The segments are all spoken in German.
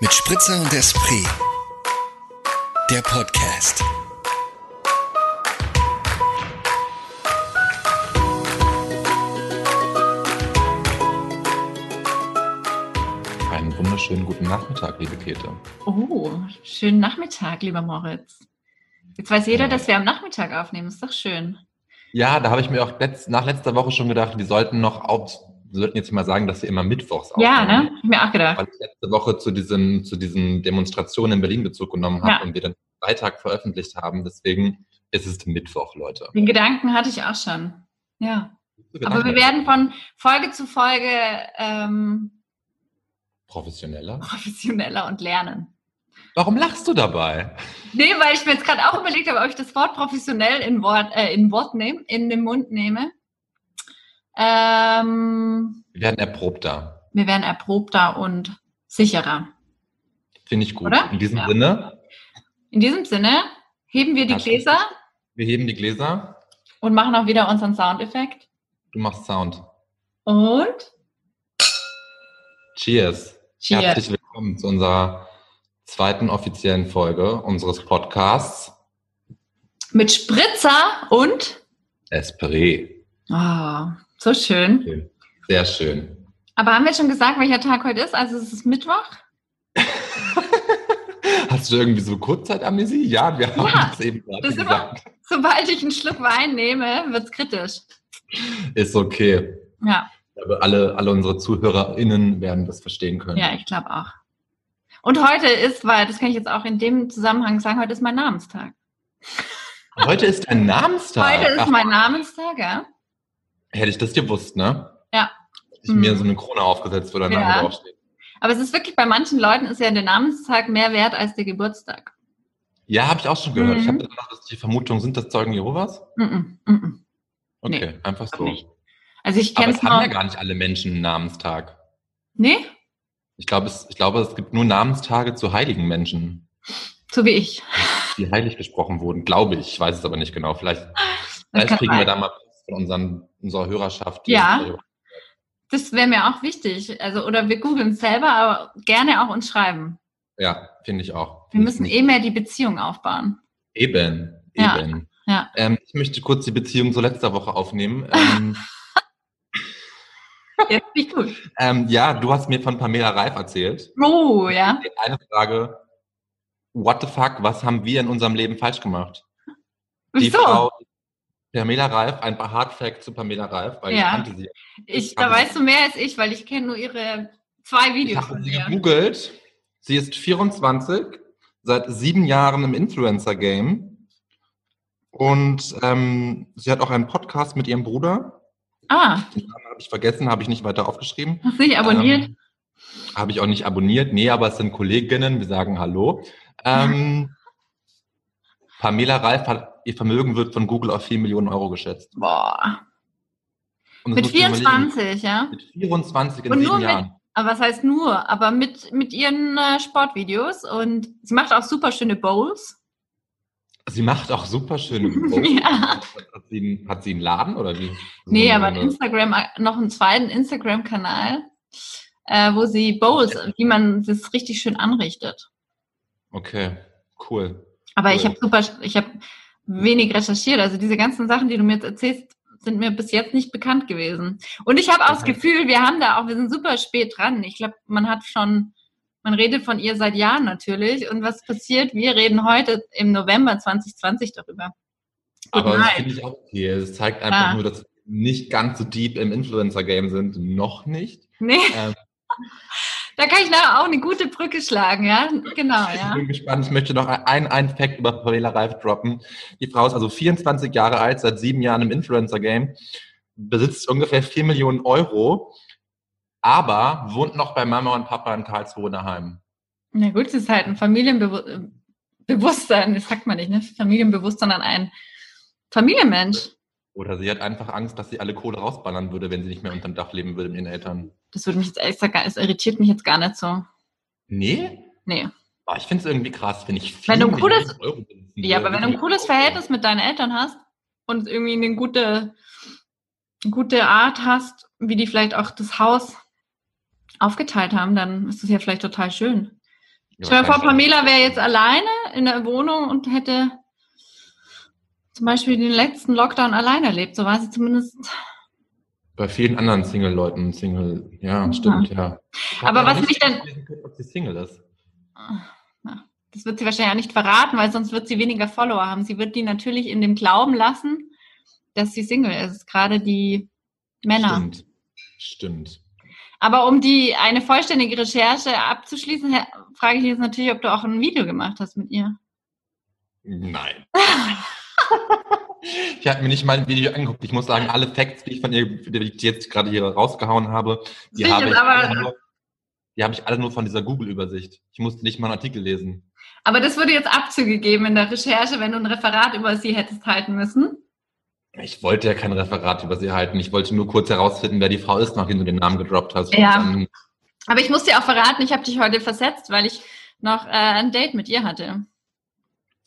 Mit Spritzer und Esprit. Der Podcast. Einen wunderschönen guten Nachmittag, liebe Käthe. Oh, schönen Nachmittag, lieber Moritz. Jetzt weiß jeder, dass wir am Nachmittag aufnehmen. Ist doch schön. Ja, da habe ich mir auch letzt, nach letzter Woche schon gedacht, wir sollten noch auf, sollten jetzt mal sagen, dass wir immer mittwochs Ja, aufnehmen. ne? Hab ich mir auch gedacht. Weil ich letzte Woche zu diesen, zu diesen Demonstrationen in Berlin Bezug genommen habe Ja. und wir dann Freitag veröffentlicht haben. Deswegen ist es Mittwoch, Leute. Den Gedanken hatte ich auch schon. Ja. Aber wir werden von Folge zu Folge ähm, Professioneller. professioneller und lernen. Warum lachst du dabei? Nee, weil ich mir jetzt gerade auch überlegt habe, ob ich das Wort professionell in Wort, äh, in Wort nehme, in den Mund nehme. Ähm, Wir werden erprobter. wir werden erprobter und sicherer. Finde ich gut. Oder? In diesem Ja. Sinne, In diesem Sinne heben wir die Ja, Gläser wir heben die Gläser. und machen auch wieder unseren Soundeffekt. Du machst Sound. Und Cheers. Cheers. Herzlich willkommen zu unserer zweiten offiziellen Folge unseres Podcasts mit Spritzer und Esprit. oh, so schön. Sehr schön. Aber haben wir schon gesagt, welcher Tag heute ist? Also es ist Mittwoch. Hast du irgendwie so Kurzzeitamnesie? Ja, wir haben Ja, das eben gerade das gesagt. Sobald ich einen Schluck Wein nehme, wird's kritisch. Ist okay. Ja, Aber alle, alle unsere ZuhörerInnen werden das verstehen können. ja, ich glaube auch. Und heute ist, weil das kann ich jetzt auch in dem Zusammenhang sagen, heute ist mein Namenstag. Heute ist dein Namenstag. Heute ist Ach, mein Namenstag, ja. Hätte ich das gewusst, ne? Ja. Hätte ich mir Mhm. so eine Krone aufgesetzt, wo Ja. Name draufsteht. Aber es ist wirklich, bei manchen Leuten ist ja der Namenstag mehr wert als der Geburtstag. Ja, habe ich auch schon gehört. Mhm. Ich habe noch die Vermutung, sind das Zeugen Jehovas? -mm, mm -mm. Okay, einfach so. nicht. Also ich kenne es es haben ja gar nicht alle Menschen einen Namenstag. Nee, Ich glaube, es, ich glaube, es gibt nur Namenstage zu heiligen Menschen, so wie ich. die heilig gesprochen wurden. Glaube ich. Ich weiß es aber nicht genau. Vielleicht, vielleicht kriegen wir sein. da mal von unseren, unserer Hörerschaft. die Ja. Das wäre mir auch wichtig. Also, oder wir googeln es selber, aber gerne auch uns schreiben. Ja, finde ich auch. Wir müssen eh mehr die Beziehung aufbauen. Eben, Ja. eben. Ja. Ähm, ich möchte kurz die Beziehung zur letzter Woche aufnehmen. Ähm, Jetzt nicht gut. ähm, ja, du hast mir von Pamela Reif erzählt. Oh, ja. Eine Frage. What the fuck, was haben wir in unserem Leben falsch gemacht? Die Wieso? Frau Pamela Reif, ein paar Hard Facts zu Pamela Reif, weil Ja. ich kannte sie. Ich, da weißt du mehr als ich, weil ich kenne nur ihre zwei Ich Videos habe von sie gegoogelt. Sie ist 24, seit sieben Jahren im Influencer-Game. Und ähm, sie hat auch einen Podcast mit ihrem Bruder. Ah, Den Namen habe ich vergessen, habe ich nicht weiter aufgeschrieben. hast du nicht abonniert? Ähm, habe ich auch nicht abonniert. Nee, aber es sind Kolleginnen, wir sagen Hallo. Ähm, Pamela Reif hat, ihr Vermögen wird von Google auf 4 Millionen Euro geschätzt. Boah. Mit musst du dir überlegen. 24, ja? Mit 24 in Und sieben nur mit- Jahren. Aber was heißt nur? Aber mit, mit ihren äh, Sportvideos und sie macht auch super schöne Bowls. Sie macht auch super schöne Posts. Ja. Hat, sie, einen- hat sie einen Laden oder wie? Nee, So aber eine- Instagram, äh, noch einen zweiten Instagram-Kanal, äh, wo sie Bowls, wie man das richtig schön anrichtet. Okay, cool. Aber ich habe super, ich habe wenig recherchiert. Also diese ganzen Sachen, die du mir jetzt erzählst, sind mir bis jetzt nicht bekannt gewesen. Und ich habe auch das. Gefühl, wir haben da auch, wir sind super spät dran. Ich glaube, man hat schon, man redet von ihr seit Jahren natürlich. Und was passiert? Wir reden heute im November 2020 darüber. Good Aber das night. finde ich auch okay. Es zeigt einfach Ah. nur, dass wir nicht ganz so deep im Influencer-Game sind. Noch nicht. Nee, Ähm, da kann ich nachher auch eine gute Brücke schlagen, ja? Genau, Ich ja. bin gespannt. Ich möchte noch einen, einen Fact über Pamela Reif droppen. Die Frau ist also 24 Jahre alt, seit sieben Jahren im Influencer-Game, besitzt ungefähr 4 Millionen Euro, aber wohnt noch bei Mama und Papa in Karlsruhe daheim. Na gut, es ist halt ein Familienbewusstsein, das sagt man nicht, ne? Familienbewusstsein an ein Familienmensch. Oder sie hat einfach Angst, dass sie alle Kohle rausballern würde, wenn sie nicht mehr unterm Dach leben würde mit ihren Eltern. Das würde mich jetzt ehrlich sagen, es irritiert mich jetzt gar nicht so. Nee? Nee. Ah, ich finde es irgendwie krass, wenn ich Wenn du ein 4 cooles- Ja, aber wenn du ein cooles viel? Verhältnis mit deinen Eltern hast und irgendwie eine gute, gute Art hast, wie die vielleicht auch das Haus aufgeteilt haben, dann ist das ja vielleicht total schön. Stell dir vor, Pamela wäre jetzt alleine in der Wohnung und hätte zum Beispiel den letzten Lockdown allein erlebt. So war sie zumindest. Bei vielen anderen Single-Leuten, Single, ja, stimmt, ja. Aber was mich dann. Ob sie Single ist. Das wird sie wahrscheinlich auch nicht verraten, weil sonst wird sie weniger Follower haben. Sie wird die natürlich in dem Glauben lassen, dass sie Single ist. Gerade die Männer. Stimmt. Stimmt. Aber um die eine vollständige Recherche abzuschließen, frage ich jetzt natürlich, ob du auch ein Video gemacht hast mit ihr. Nein. ich habe mir nicht mal ein Video angeguckt. Ich muss sagen, alle Facts, die ich von ihr, die ich jetzt gerade hier rausgehauen habe, die Sicher, habe ich, aber- alle nur, die habe ich alle nur von dieser Google-Übersicht. Ich musste nicht mal einen Artikel lesen. Aber das würde jetzt Abzüge geben in der Recherche, wenn du ein Referat über sie hättest halten müssen. Ich wollte ja kein Referat über sie halten. Ich wollte nur kurz herausfinden, wer die Frau ist, nachdem du den Namen gedroppt hast. Ja. Aber ich muss dir auch verraten, ich habe dich heute versetzt, weil ich noch äh, ein Date mit ihr hatte.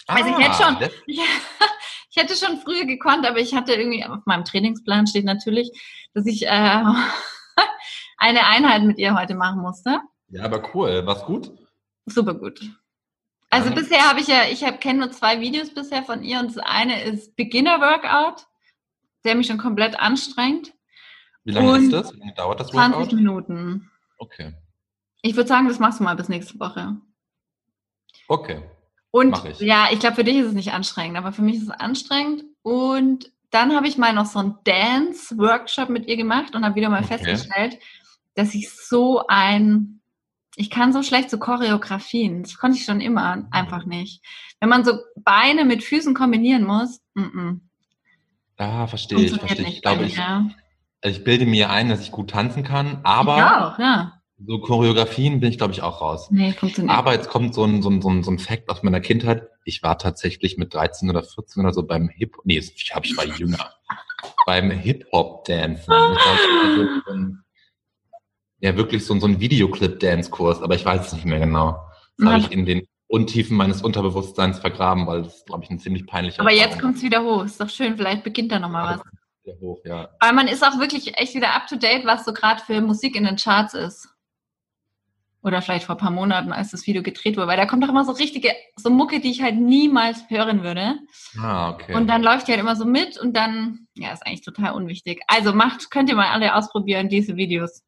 Also ich hätte schon- das- Ich, hätte schon früher gekonnt, aber ich hatte irgendwie, auf meinem Trainingsplan steht natürlich, dass ich äh, eine Einheit mit ihr heute machen musste. Ja, aber cool. War's gut? Super gut. Also Ja. bisher habe ich ja, ich habe kenne nur zwei Videos bisher von ihr und das eine ist Beginner Workout, der mich schon komplett anstrengt. Wie lange Und ist das? Wie lange dauert das 20 Workout? Minuten. Okay. Ich würde sagen, das machst du mal bis nächste Woche. Okay. Und Mach ich. ja, ich glaube, für dich ist es nicht anstrengend, aber für mich ist es anstrengend. Und dann habe ich mal noch so einen Dance-Workshop mit ihr gemacht und habe wieder mal Okay. festgestellt, dass ich so ein, ich kann so schlecht so Choreografien. Das konnte ich schon immer einfach nicht. Wenn man so Beine mit Füßen kombinieren muss, mm -mm, Ah, verstehe ich, verstehe ich. glaube, ich, ich bilde mir ein, dass ich gut tanzen kann, aber ich auch, ja. So Choreografien bin ich, glaube ich, auch raus. Nee, funktioniert. Aber jetzt kommt so ein, so, ein, so, ein, so ein Fact aus meiner Kindheit. Ich war tatsächlich mit 13 oder 14 oder so beim Hip, nee, ich habe ich war jünger, beim Hip-Hop-Dancen. Das war also ja, wirklich so, ein- so ein Videoclip-Dance-Kurs, aber ich weiß es nicht mehr genau. Das habe ich in den Untiefen meines Unterbewusstseins vergraben, weil das, glaube ich, ein ziemlich peinlicher aber jetzt kommt es wieder hoch. Ist doch schön, vielleicht beginnt da nochmal was. Hoch, ja. Weil man ist auch wirklich echt wieder up to date, was so gerade für Musik in den Charts ist. Oder vielleicht vor ein paar Monaten, als das Video gedreht wurde, weil da kommt doch immer so richtige, so Mucke, die ich halt niemals hören würde. Ah, okay. Und dann läuft die halt immer so mit und dann, ja, ist eigentlich total unwichtig. Also macht, könnt ihr mal alle ausprobieren, diese Videos.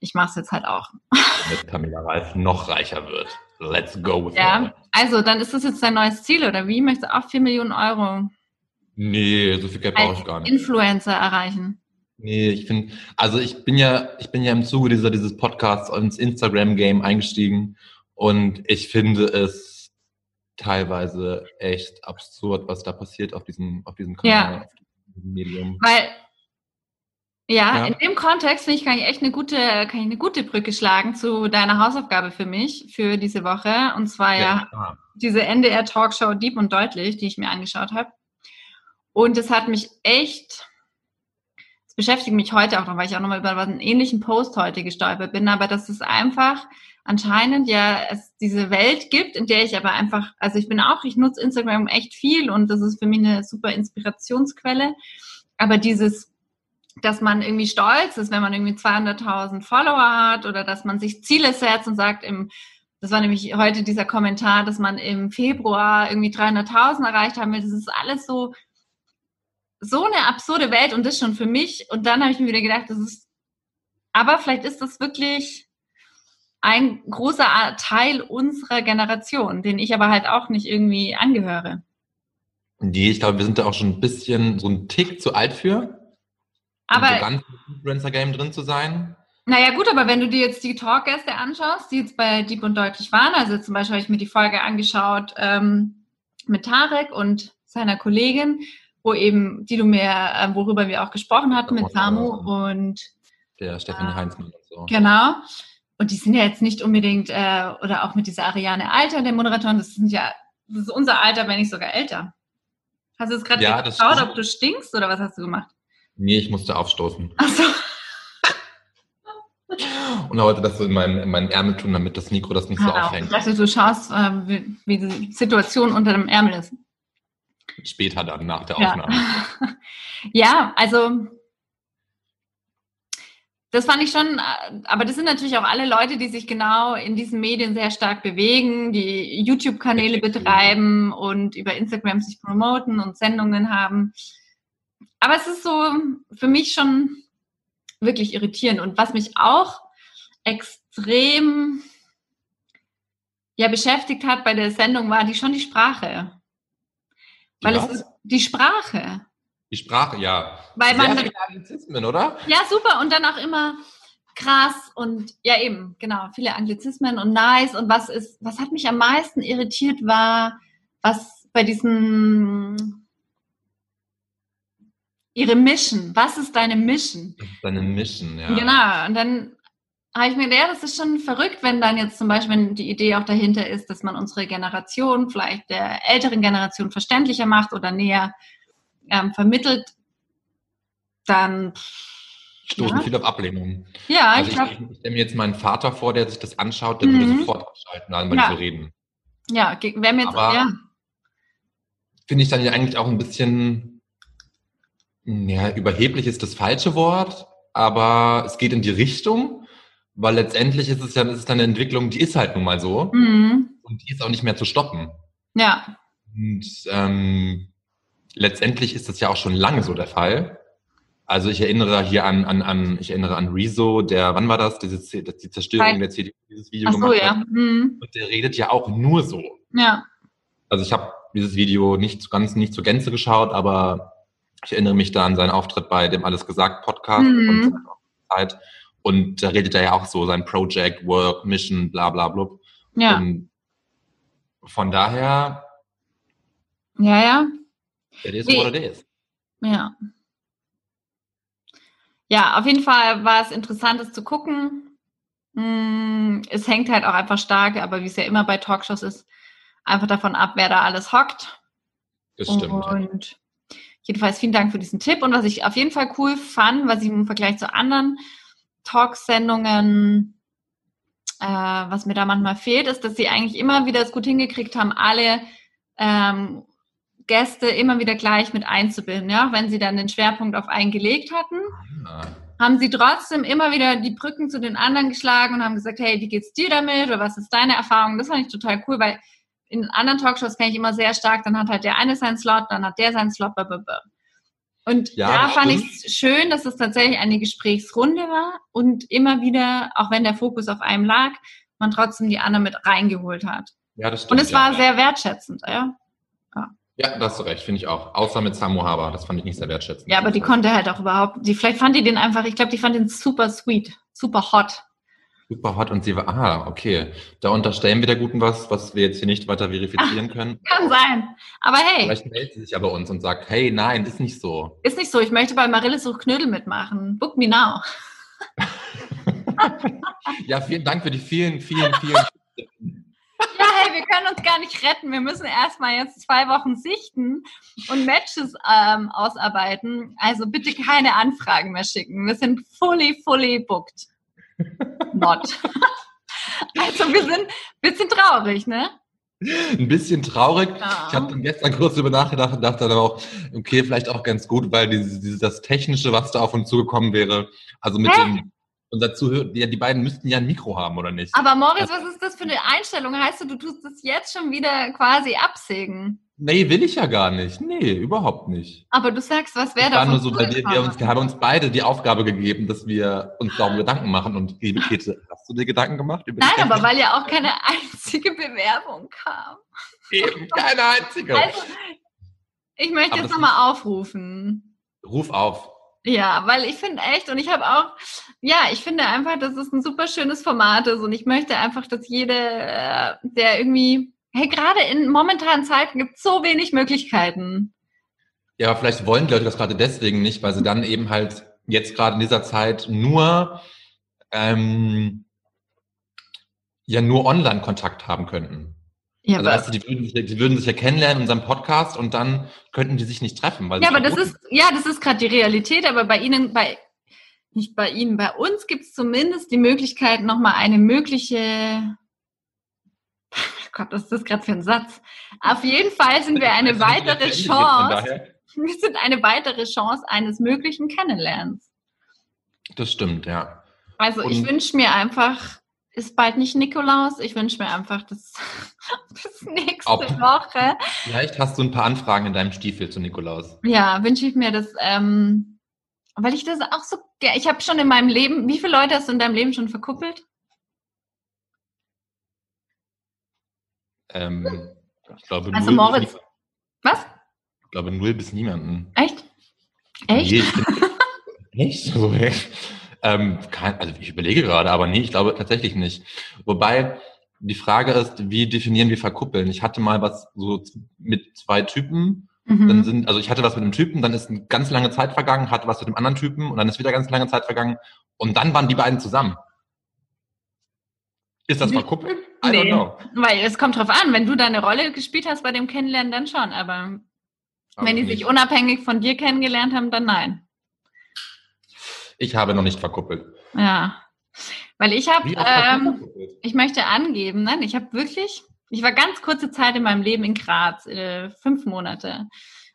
Ich mache es jetzt halt auch. damit Pamela Reif noch reicher wird. Let's go with Ja. it. Also, dann ist das jetzt dein neues Ziel, oder wie? Möchtest du auch 4 Millionen Euro Nee, so viel Geld brauche ich gar nicht. Influencer erreichen? Nee, ich finde, also ich bin ja, ich bin ja im Zuge dieser, dieses Podcasts ins Instagram-Game eingestiegen und ich finde es teilweise echt absurd, was da passiert auf diesem, auf diesem Kanal, Ja. auf diesem Medium. Weil, ja, Ja. in dem Kontext finde ich, kann ich echt eine gute, kann ich eine gute Brücke schlagen zu deiner Hausaufgabe für mich, für diese Woche. Und zwar ja, klar. diese NDR-Talkshow Deep und Deutlich, die ich mir angeschaut habe. Und es hat mich echt, es beschäftigt mich heute auch noch, weil ich auch nochmal über einen ähnlichen Post heute gestolpert bin, aber dass es einfach anscheinend ja es diese Welt gibt, in der ich aber einfach, also ich bin auch, ich nutze Instagram echt viel und das ist für mich eine super Inspirationsquelle, aber dieses dass man irgendwie stolz ist, wenn man irgendwie 200.000 Follower hat oder dass man sich Ziele setzt und sagt, im, das war nämlich heute dieser Kommentar, dass man im Februar irgendwie 300.000 erreicht haben will. Das ist alles so, so eine absurde Welt und das schon für mich. Und dann habe ich mir wieder gedacht, das ist, aber vielleicht ist das wirklich ein großer Teil unserer Generation, den ich aber halt auch nicht irgendwie angehöre. Nee, ich glaube, wir sind da auch schon ein bisschen so ein Tick zu alt für, um Aber so ganz im Influencer-Game drin zu sein. Naja, gut, aber wenn du dir jetzt die Talkgäste anschaust, die jetzt bei Deep und Deutlich waren, also zum Beispiel habe ich mir die Folge angeschaut ähm, mit Tarek und seiner Kollegin, wo eben, die du mir, äh, worüber wir auch gesprochen hatten mit Samu und Der Stefanie Ah. Heinzmann und so. genau. Und die sind ja jetzt nicht unbedingt, äh, oder auch mit dieser Ariane Alter, der Moderatorin, das sind ja, das ist unser Alter, wenn nicht sogar älter. Hast du jetzt gerade Ja, geschaut, ob du stinkst oder was hast du gemacht? Nee, ich musste aufstoßen. Achso, Und wollte das so in meinen, in meinen Ärmel tun, damit das Mikro das nicht so genau. Ich aufhängt. dachte, du schaust, äh, wie, wie die Situation unter dem Ärmel ist. Später dann, nach der Ja. Aufnahme. ja, also das fand ich schon, aber das sind natürlich auch alle Leute, die sich genau in diesen Medien sehr stark bewegen, die YouTube-Kanäle betreiben und über Instagram sich promoten und Sendungen haben. Aber es ist so für mich schon wirklich irritierend. Und was mich auch extrem ja beschäftigt hat bei der Sendung, war die schon die Sprache. Weil Ja? es ist die Sprache. Die Sprache, ja. Weil Sehr man viele Anglizismen, oder? Ja, super. Und dann auch immer krass und ja eben, genau, viele Anglizismen und nice. Und was ist, was hat mich am meisten irritiert war, was bei diesen ihre Mission. Was ist deine Mission? Das ist eine Mission, ja. Genau. Und dann habe ich mir gedacht, ja, das ist schon verrückt, wenn dann jetzt zum Beispiel wenn die Idee auch dahinter ist, dass man unsere Generation vielleicht der älteren Generation verständlicher macht oder näher ähm, vermittelt, dann Stoßen Ja. viel auf Ablehnung. ja, Also ich ich, glaube, ich stelle mir jetzt meinen Vater vor, der sich das anschaut, der Mhm. würde sofort abschalten, wenn Ja. wir reden. Ja, wäre mir jetzt, Aber- ja. Finde ich dann ja eigentlich auch ein bisschen, ja, überheblich ist das falsche Wort, aber es geht in die Richtung, weil letztendlich ist es ja, es ist dann eine Entwicklung, die ist halt nun mal so Mhm. und die ist auch nicht mehr zu stoppen. Ja, Und ähm, letztendlich ist das ja auch schon lange so der Fall. Also ich erinnere hier an, an, an ich erinnere an Rezo, der, wann war das? Diese, Z- die Zerstörung Hi. der CDU, dieses Video ach so, gemacht ja. hat. Mhm. Und der redet ja auch nur so. Ja, Also ich habe dieses Video nicht zu ganz, nicht zur Gänze geschaut, aber ich erinnere mich da an seinen Auftritt bei dem Alles gesagt Podcast Mhm. seiner Zeit. Und da redet er ja auch so sein Project, Work, Mission, bla bla blub. ja, Und von daher, ja, ja, it is what it is. ja. Ja, auf jeden Fall war es interessant, es zu gucken. Mm, Es hängt halt auch einfach stark, aber wie es ja immer bei Talkshows ist, einfach davon ab, wer da alles hockt. Das stimmt. Und jedenfalls vielen Dank für diesen Tipp. Und was ich auf jeden Fall cool fand, was ich im Vergleich zu anderen Talksendungen, äh, was mir da manchmal fehlt, ist, dass sie eigentlich immer wieder es gut hingekriegt haben, alle ähm, Gäste immer wieder gleich mit einzubinden. Ja? Auch wenn sie dann den Schwerpunkt auf einen gelegt hatten, Ah, haben sie trotzdem immer wieder die Brücken zu den anderen geschlagen und haben gesagt, hey, wie geht's dir damit oder was ist deine Erfahrung? Das fand ich total cool, weil in anderen Talkshows kenne ich immer sehr stark, dann hat halt der eine seinen Slot, dann hat der seinen Slot, blablabla. Und Ja, da fand ich es schön, dass es tatsächlich eine Gesprächsrunde war und immer wieder, auch wenn der Fokus auf einem lag, man trotzdem die anderen mit reingeholt hat. Ja, das stimmt. Und es ja. war sehr wertschätzend, ja. Ja, da hast du recht, finde ich auch. Außer mit Samu Haber, das fand ich nicht sehr wertschätzend. Ja, aber die konnte halt auch überhaupt, die, vielleicht fand die den einfach, ich glaube, die fand den super sweet, super hot. Super hot und sie war, ah, okay. Da unterstellen wir der Guten was, was wir jetzt hier nicht weiter verifizieren können. Kann sein. Aber hey, Vielleicht meldet sie sich ja bei uns und sagt, hey, nein, ist nicht so. ist nicht so, ich möchte bei Marilles sucht Knödel mitmachen. Book me now. Ja, vielen Dank für die vielen, vielen, vielen. Ja, hey, wir können uns gar nicht retten. Wir müssen erstmal jetzt zwei Wochen sichten und Matches ähm, ausarbeiten. Also bitte keine Anfragen mehr schicken. Wir sind fully, fully booked. Not. Also wir sind ein bisschen traurig, ne? Ein bisschen traurig. Ja. Ich habe dann gestern kurz über nachgedacht und dachte dann auch, okay, vielleicht auch ganz gut, weil dieses, dieses, das Technische, was da auf uns zugekommen wäre, also mit Hä? dem, unser Zuhörer, ja, die beiden müssten ja ein Mikro haben, oder nicht? Aber Moritz, was ist das für eine Einstellung? Heißt du, du tust das jetzt schon wieder quasi absägen? Nee, will ich ja gar nicht. Nee, überhaupt nicht. Aber du sagst, was wäre Das da war nur so, weil wir, wir, uns, wir haben uns beide die Aufgabe gegeben, dass wir uns darum Gedanken machen. Und liebe Käthe, hast du dir Gedanken gemacht? Nein, aber weil ja auch keine einzige Bewerbung kam. Eben, keine einzige. Also, ich möchte Aber jetzt nochmal aufrufen. Ruf auf. Ja, weil ich finde echt, und ich habe auch, ja, ich finde einfach, dass es ein super schönes Format ist und ich möchte einfach, dass jede, äh, der irgendwie, hey, gerade in momentanen Zeiten gibt es so wenig Möglichkeiten. Ja, aber vielleicht wollen die Leute das gerade deswegen nicht, weil sie dann eben halt jetzt gerade in dieser Zeit nur ähm, ja nur Online-Kontakt haben könnten. Ja, also du, die würden, sich, die würden sich ja kennenlernen in unserem Podcast und dann könnten die sich nicht treffen. Weil ja, aber das ist, ja, das ist gerade die Realität, aber bei Ihnen, bei, nicht bei Ihnen, bei uns gibt es zumindest die Möglichkeit, nochmal eine mögliche, Gott, was ist das gerade für ein Satz? Auf jeden Fall sind wir eine Also, weitere Chance, wir sind eine weitere Chance eines möglichen Kennenlernens. Das stimmt, ja. Also ich Und- wünsche mir einfach, ist bald nicht Nikolaus, ich wünsche mir einfach das bis nächste Ob- Woche. Vielleicht hast du ein paar Anfragen in deinem Stiefel zu Nikolaus. Ja, wünsche ich mir das, ähm, weil ich das auch so, ich habe schon in meinem Leben, wie viele Leute hast du in deinem Leben schon verkuppelt? Ähm, ich glaube, Also null Moritz. Bis, Was? ich glaube, null bis niemanden. Echt? Echt? Nee, echt? So, echt? Ähm, kein, also ich überlege gerade, aber nee, ich glaube tatsächlich nicht. Wobei die Frage ist, wie definieren wir verkuppeln? Ich hatte mal was so mit zwei Typen, dann Mhm. sind, also ich hatte was mit einem Typen, dann ist eine ganz lange Zeit vergangen, hatte was mit dem anderen Typen und dann ist wieder ganz lange Zeit vergangen und dann waren die beiden zusammen. Ist das Nee. verkuppeln? I Nee. don't know. Weil es kommt drauf an, wenn du deine Rolle gespielt hast bei dem Kennenlernen, dann schon, aber Aber wenn die nicht. sich unabhängig von dir kennengelernt haben, dann nein. Ich habe noch nicht verkuppelt. Ja. Weil ich habe, ähm, verkuppelt? ich möchte angeben, nein, ich habe wirklich, ich war ganz kurze Zeit in meinem Leben in Graz, äh, fünf Monate.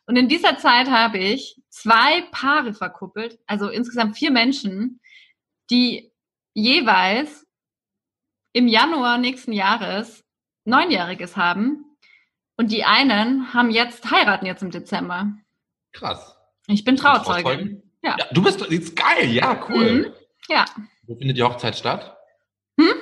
Und in dieser Zeit habe ich zwei Paare verkuppelt, also insgesamt vier Menschen, die jeweils im Januar nächsten Jahres Neunjähriges haben. Und die einen haben jetzt, heiraten jetzt im Dezember. Krass. Ich bin Trauzeugin? Trauzeugin. Ja. Ja, du bist, ist geil, ja, cool. Mhm. Ja. Wo findet die Hochzeit statt? Hm?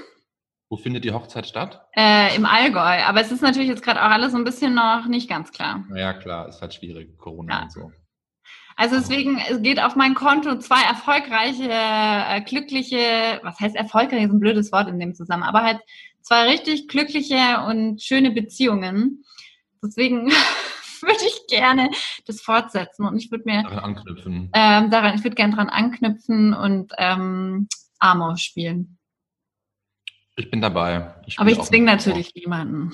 Wo findet die Hochzeit statt? Äh, Im Allgäu. Aber es ist natürlich jetzt gerade auch alles so ein bisschen noch nicht ganz klar. Naja, klar, ist halt schwierig, Corona Ja. und so. Also deswegen, es geht auf mein Konto zwei erfolgreiche, äh, glückliche, was heißt erfolgreich, ist ein blödes Wort in dem Zusammenhang, aber halt zwei richtig glückliche und schöne Beziehungen. Deswegen würde ich gerne das fortsetzen und ich würde mir Daran anknüpfen. ähm, daran, ich würde gerne dran anknüpfen und ähm, Amor spielen. Ich bin dabei. Ich Aber ich zwinge natürlich niemanden.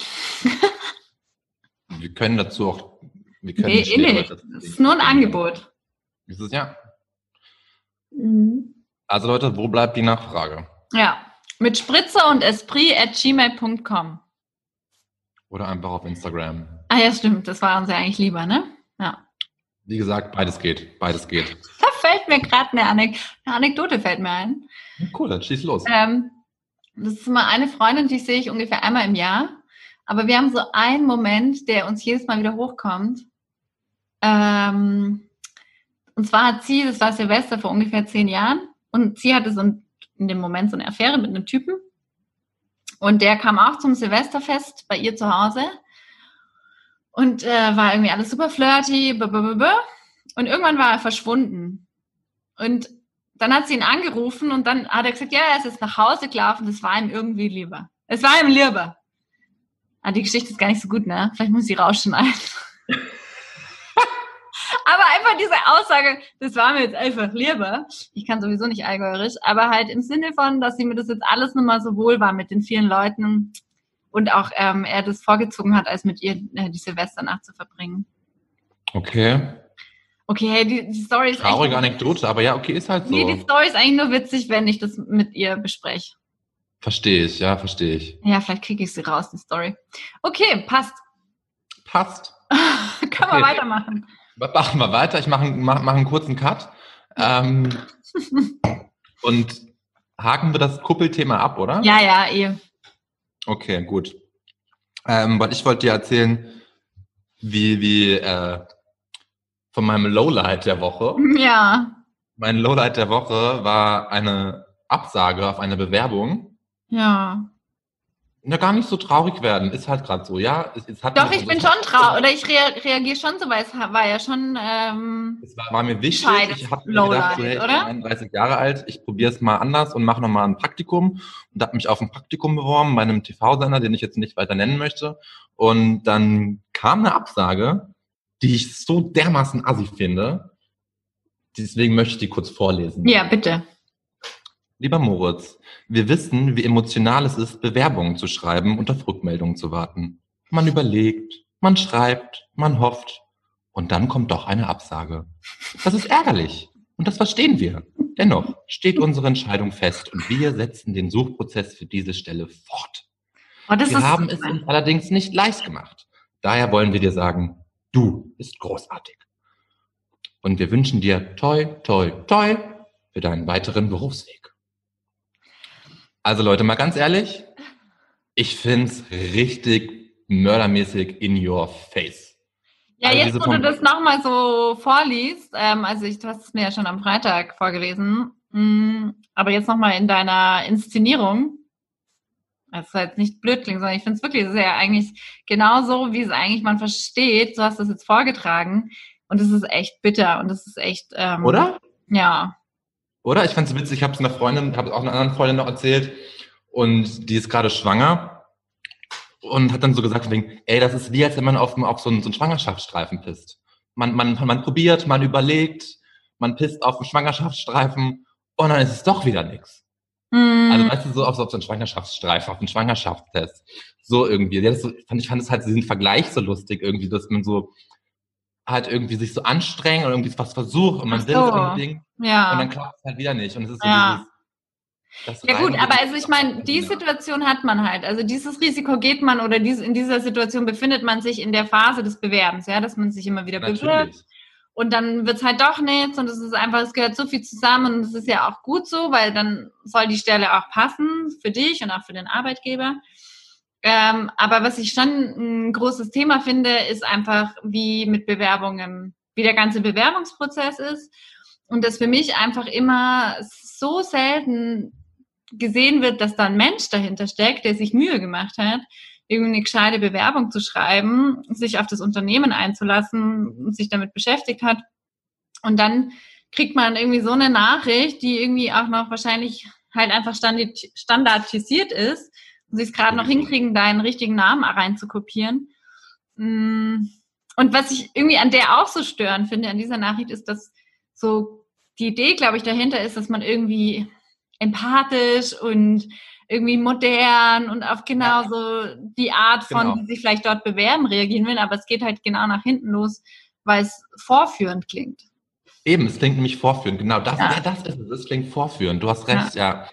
Wir können dazu auch. Wir können Nee, eh nicht. Das ist nur ein. Angebot. Ist es ja. Mhm. Also Leute, wo bleibt die Nachfrage? Ja, mit Spritzer und Esprit at gmail.com. Oder einfach auf Instagram. Ah ja, stimmt, das war uns ja eigentlich lieber, ne? Ja. Wie gesagt, beides geht. Beides geht. Da fällt mir gerade eine, Anek eine Anekdote fällt mir ein. Cool, dann schieß los. Ähm, das ist mal eine Freundin, die sehe ich ungefähr einmal im Jahr. Aber wir haben so einen Moment, der uns jedes Mal wieder hochkommt. Ähm, und zwar hat sie, das war Silvester vor ungefähr zehn Jahren, und sie hatte so ein, in dem Moment so eine Affäre mit einem Typen. Und der kam auch zum Silvesterfest bei ihr zu Hause. Und äh, war irgendwie alles super flirty. b -b -b -b. Und irgendwann war er verschwunden. Und dann hat sie ihn angerufen und dann hat er gesagt, ja, er ist jetzt nach Hause gelaufen, das war ihm irgendwie lieber. Es war ihm lieber. Ah, die Geschichte ist gar nicht so gut, ne? Vielleicht muss sie rausschneiden. aber einfach diese Aussage, das war mir jetzt einfach lieber. Ich kann sowieso nicht allgäuerisch, aber halt im Sinne von, dass sie mir das jetzt alles nochmal so wohl war mit den vielen Leuten und auch ähm, er das vorgezogen hat, als mit ihr äh, die Silvesternacht zu verbringen. Okay. Okay, hey, die, die Story ist Traurige Anekdote, aber ja, okay, ist halt so. Nee, die Story ist eigentlich nur witzig, wenn ich das mit ihr bespreche. Verstehe ich, ja, verstehe ich. Ja, vielleicht kriege ich sie raus, die Story. Okay, passt. Passt. Können wir Okay. weitermachen. Machen wir weiter. Ich mache mach, mach einen kurzen Cut. Ähm, und haken wir das Kuppelthema ab, oder? Ja, ja, eh. Okay, gut. Ähm, weil ich wollte dir erzählen, wie, wie äh, von meinem Lowlight der Woche. Ja, Mein Lowlight der Woche war eine Absage auf eine Bewerbung. ja. Ja, gar nicht so traurig werden, ist halt gerade so, ja. Es, es hat Doch, ich bin schon traurig, oder ich rea reagiere schon so, weil es war ja schon, ähm, Es war, war mir wichtig. Ich habe mir gedacht, so, hey, ich bin oder? 31 Jahre alt, ich probiere es mal anders und mache nochmal ein Praktikum und habe mich auf ein Praktikum beworben bei einem TV-Sender, den ich jetzt nicht weiter nennen möchte. Und dann kam eine Absage, die ich so dermaßen assi finde. Deswegen möchte ich die kurz vorlesen. ja, bitte. Lieber Moritz, wir wissen, wie emotional es ist, Bewerbungen zu schreiben und auf Rückmeldungen zu warten. Man überlegt, man schreibt, man hofft und dann kommt doch eine Absage. Das ist ärgerlich und das verstehen wir. Dennoch steht unsere Entscheidung fest und wir setzen den Suchprozess für diese Stelle fort. Oh, wir haben es uns allerdings nicht leicht gemacht. Daher wollen wir dir sagen, du bist großartig. Und wir wünschen dir toi, toi, toi für deinen weiteren Berufsweg. Also Leute, mal ganz ehrlich, ich find's richtig mördermäßig in your face. Ja, Also jetzt, wo du Form- das nochmal so vorliest, ähm, also ich, du hast es mir ja schon am Freitag vorgelesen, mh, aber jetzt nochmal in deiner Inszenierung, das ist jetzt nicht blöd klingt, sondern ich finde es wirklich, das ist ja eigentlich genauso, wie es eigentlich man versteht, so hast du es jetzt vorgetragen und es ist echt bitter und es ist echt, ähm, Oder? Ja, Oder? Ich fand's witzig, ich habe es einer Freundin, habe es auch einer anderen Freundin noch erzählt und die ist gerade schwanger und hat dann so gesagt, wegen, ey, das ist wie, als wenn man auf, auf so, einen, so einen Schwangerschaftsstreifen pisst. Man, man, man probiert, man überlegt, man pisst auf einen Schwangerschaftsstreifen und dann ist es doch wieder nix. Mhm. Also weißt du, so auf, so auf so einen Schwangerschaftsstreifen, auf einen Schwangerschaftstest. So irgendwie. Ja, das so, fand, ich fand es halt diesen Vergleich so lustig irgendwie, dass man so halt irgendwie sich so anstrengt und irgendwie was versucht und man will so. es unbedingt ja. und dann klappt es halt wieder nicht. Und es ist so Ja. dieses. das Ja gut, aber also ich meine, die Ja. Situation hat man halt. Also dieses Risiko geht man oder dies, in dieser Situation befindet man sich in der Phase des Bewerbens, ja, dass man sich immer wieder bewirbt und dann wird's halt doch nichts und es ist einfach, es gehört so viel zusammen und es ist ja auch gut so, weil dann soll die Stelle auch passen für dich und auch für den Arbeitgeber. Ähm, aber was ich schon ein großes Thema finde, ist einfach, wie mit Bewerbungen, wie der ganze Bewerbungsprozess ist. Und dass für mich einfach immer so selten gesehen wird, dass da ein Mensch dahinter steckt, der sich Mühe gemacht hat, irgendwie eine gescheite Bewerbung zu schreiben, sich auf das Unternehmen einzulassen, sich damit beschäftigt hat. Und dann kriegt man irgendwie so eine Nachricht, die irgendwie auch noch wahrscheinlich halt einfach standardisiert ist und sie es gerade noch hinkriegen, deinen richtigen Namen reinzukopieren. Mm. Und was ich irgendwie an der auch so störend finde, an dieser Nachricht, ist, dass so die Idee, glaube ich, dahinter ist, dass man irgendwie empathisch und irgendwie modern und auf genau so die Art von, Genau. die sich vielleicht dort bewerben, reagieren will. Aber es geht halt genau nach hinten los, weil es vorführend klingt. Eben, es klingt nämlich vorführend. Genau, das, Ja. ja. das ist es. Es klingt vorführend. Du hast recht, ja.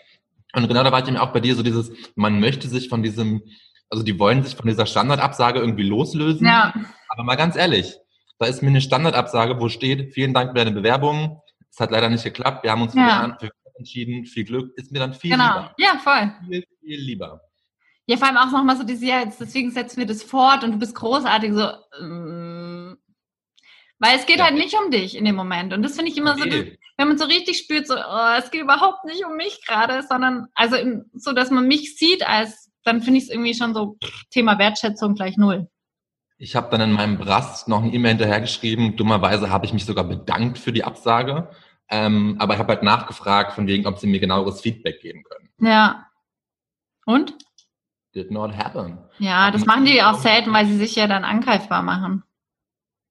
Und genau da war ich eben auch bei dir so dieses, man möchte sich von diesem, also die wollen sich von dieser Standardabsage irgendwie loslösen. Ja, Aber mal ganz ehrlich, da ist mir eine Standardabsage, wo steht, vielen Dank für deine Bewerbung. Es hat leider nicht geklappt. Wir haben uns Ja. für entschieden. Viel Glück. Ist mir dann viel genau. lieber. Ja, voll. Viel, viel lieber. Ja, vor allem auch nochmal so diese, ja, jetzt, deswegen setzen wir das fort und du bist großartig, so, ähm, weil es geht Ja. halt nicht um dich in dem Moment. Und das finde ich immer so, Okay. Wenn man so richtig spürt, so, oh, es geht überhaupt nicht um mich gerade, sondern, also im, so, dass man mich sieht als, dann finde ich es irgendwie schon so, Thema Wertschätzung gleich null. Ich habe dann in meinem Brast noch eine E-Mail hinterhergeschrieben. Dummerweise habe ich mich sogar bedankt für die Absage. Ähm, aber ich habe halt nachgefragt, von wegen, ob sie mir genaueres Feedback geben können. Ja. Und? Did not happen. Ja, das machen die auch selten, weil sie sich ja dann angreifbar machen.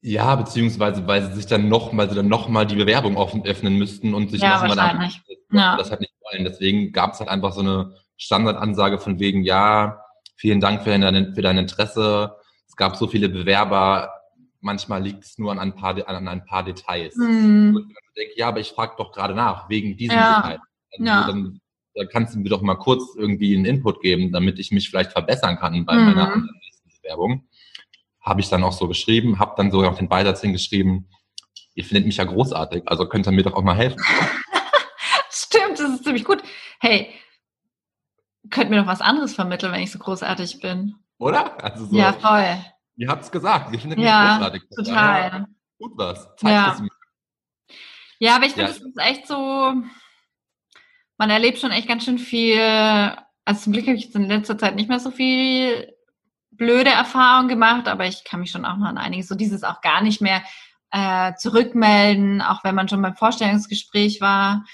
Ja, beziehungsweise weil sie sich dann noch, weil sie dann noch mal die Bewerbung offen öffnen müssten und sich Ja, noch mal dann- Ja. das halt nicht wollen. Deswegen gab es halt einfach so eine Standardansage von wegen, ja, vielen Dank für dein, für dein Interesse. Es gab so viele Bewerber. Manchmal liegt es nur an ein paar, an ein paar Details. Hm. Und ich denke, ja, aber ich frage doch gerade nach, wegen diesem Ja. Detail. Also Ja. dann, dann kannst du mir doch mal kurz irgendwie einen Input geben, damit ich mich vielleicht verbessern kann bei Mhm. meiner anderen nächsten Bewerbung. Habe ich dann auch so geschrieben, habe dann sogar noch den Beisatz hingeschrieben, ihr findet mich ja großartig, also könnt ihr mir doch auch mal helfen. Stimmt, das ist ziemlich gut. Hey, könnt mir doch was anderes vermitteln, wenn ich so großartig bin. Oder? Also so, Ja, voll. ihr habt's gesagt, ihr findet Ja, mich großartig. Von daher, Total. Gut was. Zeigt Ja. es mir. Ja, aber ich finde, Ja. es ist echt so, man erlebt schon echt ganz schön viel, also zum Glück habe ich jetzt in letzter Zeit nicht mehr so viel blöde Erfahrungen gemacht, aber ich kann mich schon auch noch an einiges, so dieses auch gar nicht mehr äh, zurückmelden, auch wenn man schon beim Vorstellungsgespräch war.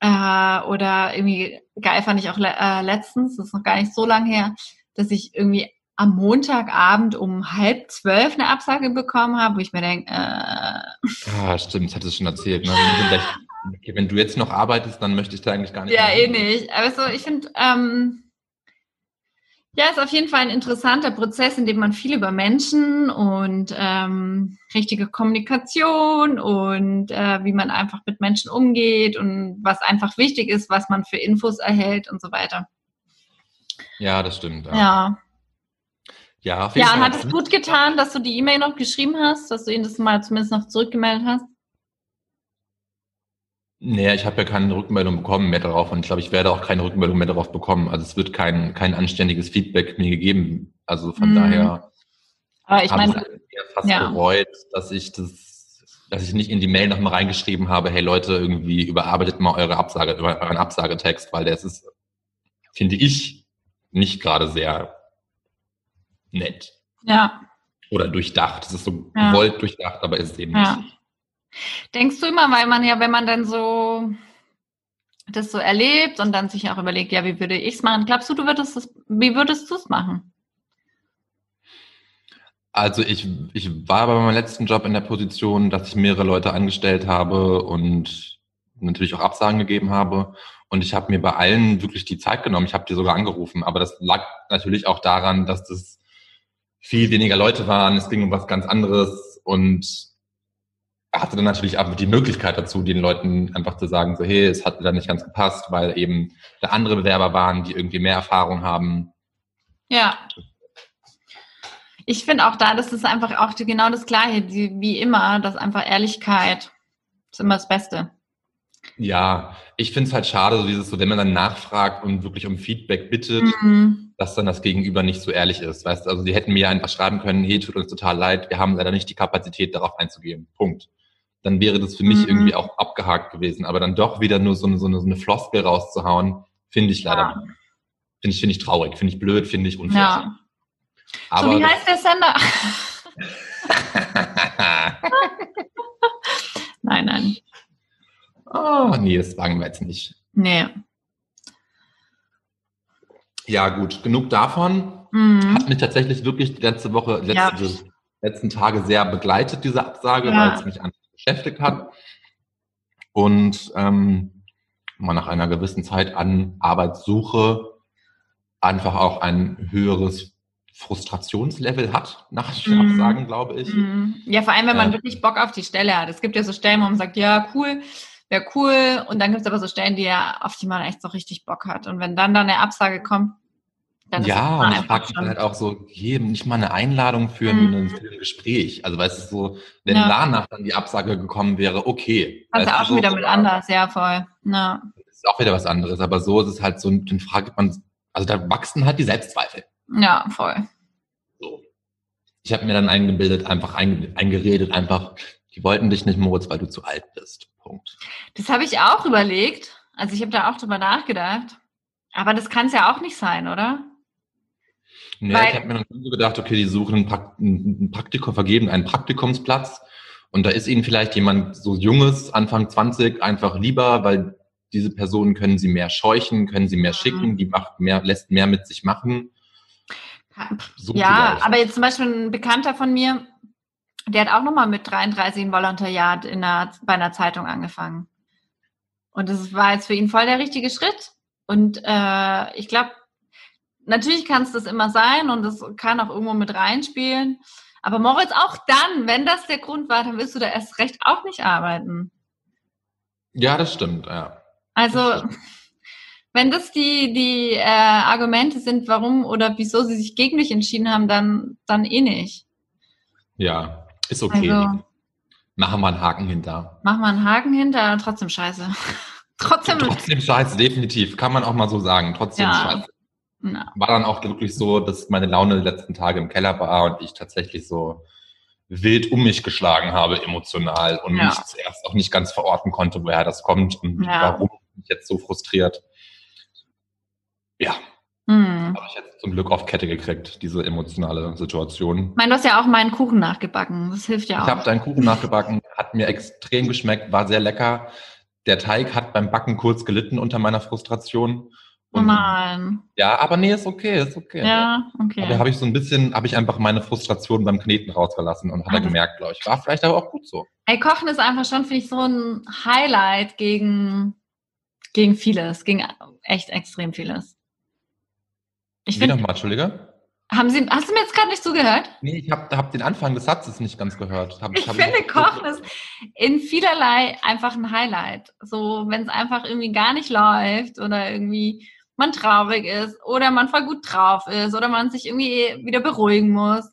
Äh, oder irgendwie geil fand ich auch le äh, letztens, das ist noch gar nicht so lang her, dass ich irgendwie am Montagabend um halb zwölf eine Absage bekommen habe, wo ich mir denke, äh, Ah, stimmt, das hattest du schon erzählt. Ne? Okay, wenn du jetzt noch arbeitest, dann möchte ich da eigentlich gar nicht Ja, eh nicht. Aber so, ich finde, ähm, ja, ist auf jeden Fall ein interessanter Prozess, in dem man viel über Menschen und ähm, richtige Kommunikation und äh, wie man einfach mit Menschen umgeht und was einfach wichtig ist, was man für Infos erhält und so weiter. Ja, das stimmt. Ja, Ja. ja auf jeden Ja, und Fall. hat es gut getan, dass du die E-Mail noch geschrieben hast, dass du ihnen das mal zumindest noch zurückgemeldet hast? Nee, ich habe ja keine Rückmeldung bekommen mehr darauf und ich glaube, ich werde auch keine Rückmeldung mehr darauf bekommen. Also es wird kein, kein anständiges Feedback mir gegeben. Also von Mhm. daher Aber ich habe ich fast ja. bereut, dass ich das, dass ich nicht in die Mail nochmal reingeschrieben habe, hey Leute, irgendwie überarbeitet mal eure Absage, euren Absagetext, weil das ist, finde ich, nicht gerade sehr nett ja, oder durchdacht. Das ist so Ja. gewollt durchdacht, aber ist es eben ja. nicht. Denkst du immer, weil man ja, wenn man dann so das so erlebt und dann sich auch überlegt, ja, wie würde ich es machen? Glaubst du, du würdest es, wie würdest du es machen? Also ich, ich war bei meinem letzten Job in der Position, dass ich mehrere Leute angestellt habe und natürlich auch Absagen gegeben habe. Und ich habe mir bei allen wirklich die Zeit genommen. Ich habe die sogar angerufen. Aber das lag natürlich auch daran, dass das viel weniger Leute waren. Es ging um was ganz anderes und hatte dann natürlich auch die Möglichkeit dazu, den Leuten einfach zu sagen, so, hey, es hat wieder nicht ganz gepasst, weil eben da andere Bewerber waren, die irgendwie mehr Erfahrung haben. Ja. Ich finde auch da, das ist einfach auch genau das Gleiche, wie immer, dass einfach Ehrlichkeit ist immer das Beste. Ja, ich finde es halt schade, so dieses, so wenn man dann nachfragt und wirklich um Feedback bittet, Mhm. dass dann das Gegenüber nicht so ehrlich ist. Weißt du, also die hätten mir einfach schreiben können, hey, tut uns total leid, wir haben leider nicht die Kapazität, darauf einzugehen. Punkt. Dann wäre das für mich Mhm. irgendwie auch abgehakt gewesen. Aber dann doch wieder nur so eine, so eine, so eine Floskel rauszuhauen, finde ich leider, Ja. finde ich, finde ich traurig, finde ich blöd, finde ich unfair. ja. Aber so wie heißt der Sender? nein, nein. oh, nee, das sagen wir jetzt nicht. Nee. Ja, gut, genug davon. Mhm. Hat mich tatsächlich wirklich die letzte Woche, letzte, Ja. die letzten Tage sehr begleitet, diese Absage, Ja. weil es mich einfach beschäftigt hat. Und ähm, man nach einer gewissen Zeit an Arbeitssuche einfach auch ein höheres Frustrationslevel hat nach Mhm. Absagen, glaube ich. Mhm. Ja, vor allem, wenn man Ja. wirklich Bock auf die Stelle hat. Es gibt ja so Stellen, wo man sagt, ja, cool, wäre cool. Und dann gibt es aber so Stellen, die ja, auf die man echt so richtig Bock hat. Und wenn dann dann eine Absage kommt, dann Ja, und ich einfach frage mich schon. halt auch so, jedem nicht mal eine Einladung für, Mhm. ein, Gespräch. Also weißt du, so, wenn Ja. danach dann die Absage gekommen wäre, okay. Kannst du auch schon so, wieder mit aber- anders, ja, voll. Ja. ist auch wieder was anderes. Aber so ist es halt so, dann fragt man, also da wachsen halt die Selbstzweifel. ja, voll. So. Ich habe mir dann eingebildet, einfach einge- eingeredet, einfach, die wollten dich nicht, Moritz, weil du zu alt bist. Punkt. Das habe ich auch überlegt. Also ich habe da auch drüber nachgedacht. Aber das kann es ja auch nicht sein, oder? Nee, Weil- ich habe mir dann so gedacht, okay, die suchen ein, Prakt ein Praktikum, vergeben einen Praktikumsplatz. Und da ist ihnen vielleicht jemand so junges, Anfang 20, einfach lieber, weil diese Personen können sie mehr scheuchen, können sie mehr Mhm. schicken, die macht mehr, lässt mehr mit sich machen. So ja, vielleicht. aber jetzt zum Beispiel ein Bekannter von mir, der hat auch nochmal mit 33 ein Volontariat in einer, bei einer Zeitung angefangen. Und das war jetzt für ihn voll der richtige Schritt. Und äh, ich glaube, natürlich kann es das immer sein und das kann auch irgendwo mit reinspielen. Aber Moritz, auch dann, wenn das der Grund war, dann wirst du da erst recht auch nicht arbeiten. Ja, das stimmt, ja. Also, Das stimmt. wenn das die, die äh, Argumente sind, warum oder wieso sie sich gegen dich entschieden haben, dann, dann eh nicht. Ja, ist okay. Also, Machen wir einen Haken hinter. mach mal einen Haken hinter, trotzdem scheiße. trotzdem, Trotzdem scheiße, definitiv. Kann man auch mal so sagen. Trotzdem Ja. scheiße. Na, War dann auch wirklich so, dass meine Laune die letzten Tage im Keller war und ich tatsächlich so wild um mich geschlagen habe, emotional und Ja. mich zuerst auch nicht ganz verorten konnte, woher das kommt und Ja. warum mich jetzt so frustriert. Ja, hm. habe ich jetzt zum Glück auf Kette gekriegt, diese emotionale Situation. Ich meine, du hast ja auch meinen Kuchen nachgebacken. Das hilft ja Ich habe auch. deinen Kuchen nachgebacken, hat mir extrem geschmeckt, war sehr lecker. Der Teig hat beim Backen kurz gelitten unter meiner Frustration. Und- nein. Ja, aber nee, ist okay, ist okay. Ja, Aber okay. habe ich so ein bisschen, habe ich einfach meine Frustration beim Kneten rausgelassen und hat Ah, er gemerkt, glaube ich. War vielleicht aber auch gut so. Ey, Kochen ist einfach schon, finde ich, so ein Highlight gegen, gegen vieles, gegen echt extrem vieles. Ich finde, nochmal, Entschuldige? haben Sie, hast du mir jetzt gerade nicht zugehört? Nee, ich habe hab den Anfang des Satzes nicht ganz gehört. Hab, Ich hab finde, Kochen ist in vielerlei einfach ein Highlight. So, wenn es einfach irgendwie gar nicht läuft oder irgendwie man traurig ist oder man voll gut drauf ist oder man sich irgendwie wieder beruhigen muss,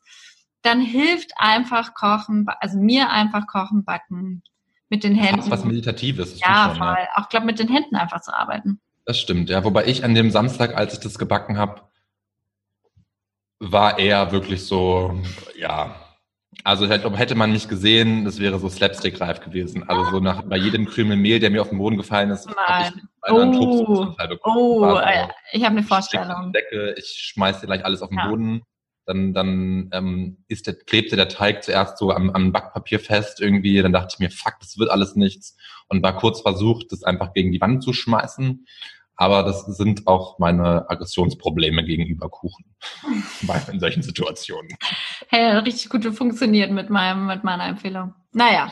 dann hilft einfach Kochen, also mir einfach Kochen, Backen mit den Händen. Fast was Meditatives. das ja, schon, voll. Auch glaube mit den Händen einfach zu arbeiten. Das stimmt, ja. Wobei ich an dem Samstag, als ich das gebacken habe, war eher wirklich so, ja. Also ich glaube, hätte man mich gesehen, das wäre so slapstick-reif gewesen. Also so nach bei jedem Krümel Mehl, der mir auf den Boden gefallen ist, habe ich einen Oh. Bekommen. Oh, War so, äh, ich habe eine ich Vorstellung. Decke, ich schmeiß dir gleich alles auf den Ja. Boden. Dann, dann ähm, ist der, klebte der Teig zuerst so am, am Backpapier fest irgendwie. Dann dachte ich mir, fuck, das wird alles nichts. Und war kurz versucht, das einfach gegen die Wand zu schmeißen. Aber das sind auch meine Aggressionsprobleme gegenüber Kuchen. Bei in solchen Situationen. Hey, richtig gut funktioniert mit meinem, mit meiner Empfehlung. Naja,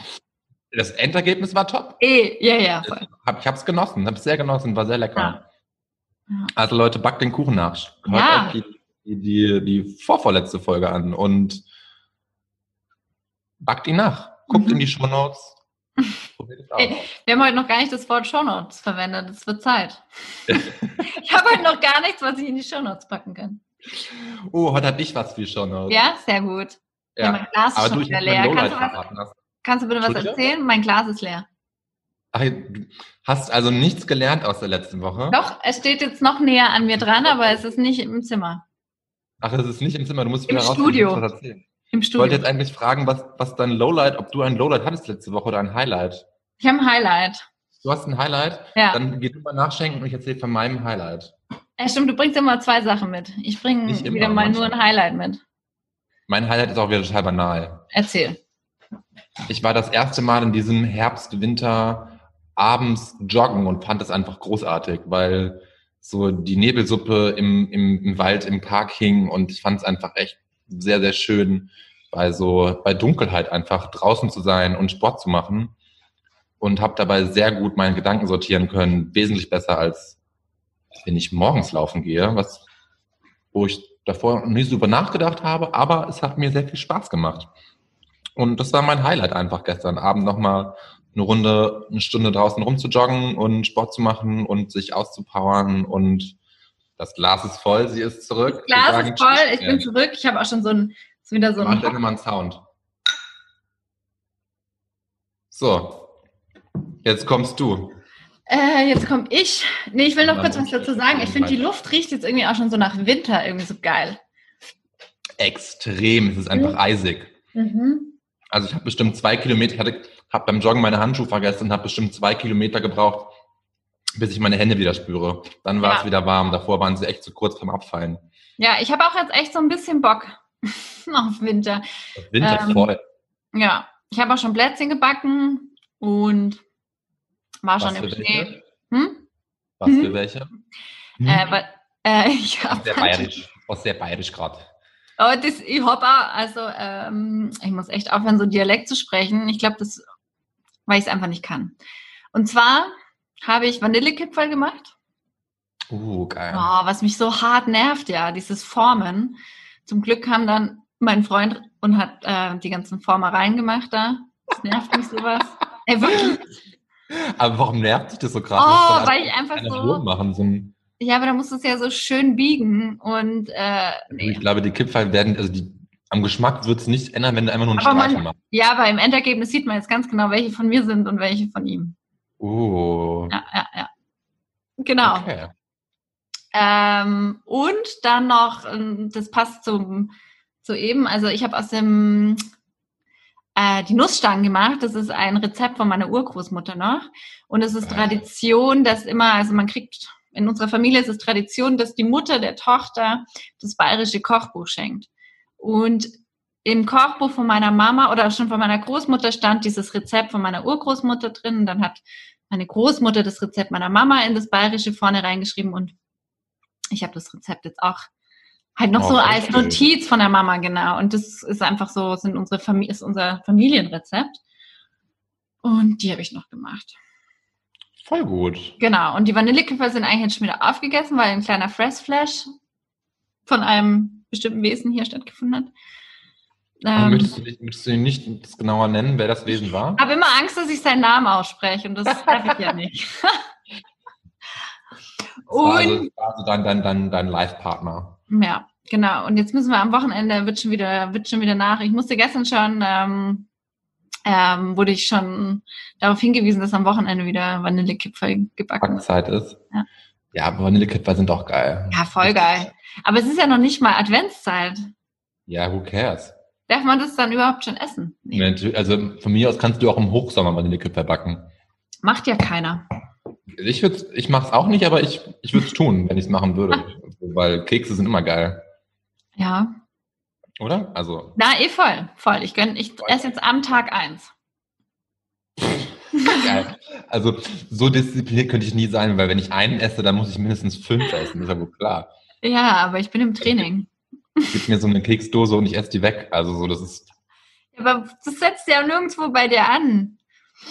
Das Endergebnis war top. eh, ja, ja, voll. Ich habe es genossen, habe es sehr genossen, war sehr lecker. Ja. Ja. Also Leute, backt den Kuchen nach. Hört Ja. euch die, die, die, vorvorletzte Folge an und backt ihn nach. Guckt Mhm. in die Shownotes. Probiert es aus. Ey, Wir haben heute noch gar nicht das Wort Shownotes verwendet. Es wird Zeit. ich habe heute noch gar nichts, was ich in die Shownotes packen kann. Oh, heute hab ich was für Shownotes. Ja, sehr gut. Ja, Ja. mein Glas ist Aber schon du, wieder leer. Kannst du, was, kannst du bitte was erzählen? Mein Glas ist leer. ach, du hast also nichts gelernt aus der letzten Woche? Doch, es steht jetzt noch näher an mir dran, aber es ist nicht im Zimmer. Ach, es ist nicht im Zimmer, du musst Im wieder raus. Studio. was erzählen. Im Ich Studio. wollte jetzt eigentlich fragen, was, was dein Lowlight, ob du ein Lowlight hattest letzte Woche oder ein Highlight. Ich habe ein Highlight. Du hast ein Highlight? Ja. Dann geh du mal nachschenken und ich erzähle von meinem Highlight. ja, stimmt, du bringst immer zwei Sachen mit. Ich bringe wieder mal nur ein manchmal. Highlight mit. Mein Highlight ist auch wieder total banal. Erzähl. Ich war das erste Mal in diesem Herbst, Winter abends joggen und fand es einfach großartig, weil so die Nebelsuppe im, im, im Wald, im Park hing und ich fand es einfach echt sehr, sehr schön, bei so, bei Dunkelheit einfach draußen zu sein und Sport zu machen und habe dabei sehr gut meine Gedanken sortieren können, wesentlich besser als wenn ich morgens laufen gehe, was, wo ich davor nie so drüber nachgedacht habe, aber es hat mir sehr viel Spaß gemacht. Und das war mein Highlight einfach gestern Abend nochmal eine Runde, eine Stunde draußen rumzujoggen und Sport zu machen und sich auszupowern und das Glas ist voll, sie ist zurück. Das Glas sagen ist voll, ich bin zurück. Ich habe auch schon so ein, so wieder so Mach gerne mal einen Sound. So, jetzt kommst du. Äh, jetzt komme ich. Nee, ich will noch Dann kurz was dazu sagen. Ich finde, die. Luft riecht jetzt irgendwie auch schon so nach Winter, irgendwie so geil. Extrem, es ist einfach Mhm. eisig. Also ich habe bestimmt zwei Kilometer, ich hatte, habe beim Joggen meine Handschuhe vergessen und habe bestimmt zwei Kilometer gebraucht, bis ich meine Hände wieder spüre. Dann war Ja. es wieder warm. Davor waren sie echt zu kurz beim Abfallen. Ja, ich habe auch jetzt echt so ein bisschen Bock auf Winter. Winter Ähm, voll. Ja, ich habe auch schon Plätzchen gebacken und war Was schon im Schnee. Hm? Was für welche? Hm? Äh, weil, äh, ich sehr habe bayerisch. Was sehr bayerisch gerade. Oh, das, ich hab auch, also ähm, ich muss echt aufhören, so Dialekt zu sprechen. Ich glaube, das, weil ich es einfach nicht kann. Und zwar habe ich Vanillekipferl gemacht. Uh, geil. Oh, was mich so hart nervt, ja, dieses Formen. Zum Glück kam dann mein Freund und hat äh, die ganzen Formereien gemacht da. Das nervt mich sowas. Ey, wirklich. Aber warum nervt dich das so krass? Oh, weil ich einfach so. Machen. So ein, Ja, aber da musst du es ja so schön biegen und äh, nee. Ich glaube, die Kipferl werden, also die, am Geschmack wird es nicht ändern, wenn du einfach nur einen Aber man- Streifen machst. Ja, aber im Endergebnis sieht man jetzt ganz genau, welche von mir sind und welche von ihm. Oh. Ja, ja, ja. Genau. Okay. Ähm, und dann noch, ähm, das passt zum, zu eben, also ich habe aus dem äh, die Nussstangen gemacht. Das ist ein Rezept von meiner Urgroßmutter noch. Und es ist. Tradition, dass immer, also man kriegt, in unserer Familie ist es Tradition, dass die Mutter der Tochter das bayerische Kochbuch schenkt. Und im Kochbuch von meiner Mama oder schon von meiner Großmutter stand dieses Rezept von meiner Urgroßmutter drin. Und dann hat meine Großmutter das Rezept meiner Mama in das Bayerische vorne reingeschrieben und ich habe das Rezept jetzt auch halt noch Oh, so als schön. Notiz von der Mama, genau. Und das ist einfach so, sind unsere Familie, ist unser Familienrezept. Und die habe ich noch gemacht. Voll gut. Genau. Und die Vanillekipferl sind eigentlich jetzt schon wieder aufgegessen, weil ein kleiner Fressflash von einem bestimmten Wesen hier stattgefunden hat. Ähm, möchtest, du nicht, möchtest du nicht das genauer nennen, wer das Wesen war? habe immer Angst, dass ich seinen Namen ausspreche und das darf ich ja nicht. Also, und war also dein, dein, dein, dein Live-Partner. ja, genau. Und jetzt müssen wir am Wochenende wird schon wieder wird schon wieder nach. Ich musste gestern schon ähm, ähm, wurde ich schon darauf hingewiesen, dass am Wochenende wieder Vanillekipferl gebacken wird. Backzeit ist. Ja. Ja, Vanillekipferl sind doch geil. Ja, voll geil. Aber es ist ja noch nicht mal Adventszeit. Ja, who cares? Darf man das dann überhaupt schon essen? Nee. Also von mir aus kannst du auch im Hochsommer Vanillekipferl backen. Macht ja keiner. Ich ich mache es auch nicht, aber ich, ich würde es tun, wenn ich es machen würde. Weil Kekse sind immer geil, Ja. oder? Also Na, eh voll. Voll. Ich gönn, ich esse jetzt am Tag eins. geil. Also so diszipliniert könnte ich nie sein, weil wenn ich einen esse, dann muss ich mindestens fünf essen. Das ist ja wohl klar. Ja, aber ich bin im Training. Gib mir so eine Keksdose und ich esse die weg. Also so, das ist, Aber das setzt ja nirgendwo bei dir an.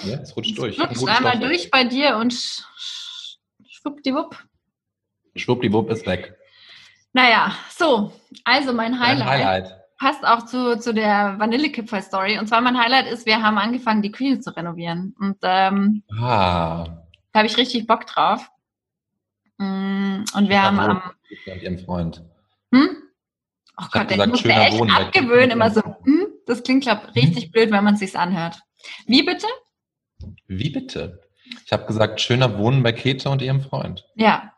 ja, es rutscht durch. Rutscht Guten einmal Stoff. durch bei dir und sch sch schwuppdiwupp. Schwuppdiwupp ist weg. Naja, so. Also mein Highlight, Highlight. passt auch zu, zu der Vanillekipferl-Story. Und zwar mein Highlight ist, wir haben angefangen, die Küche zu renovieren. Und ähm, Ah. da habe ich richtig Bock drauf. Mm, Und wir haben am... Mit ihrem Freund. Hm? Oh Gott, ich muss mir echt Wohnen abgewöhnen, immer so, hm? Das klingt, glaub, richtig blöd, wenn man es sich anhört. Wie bitte? Wie bitte? Ich habe gesagt, schöner Wohnen bei Käthe und ihrem Freund. Ja.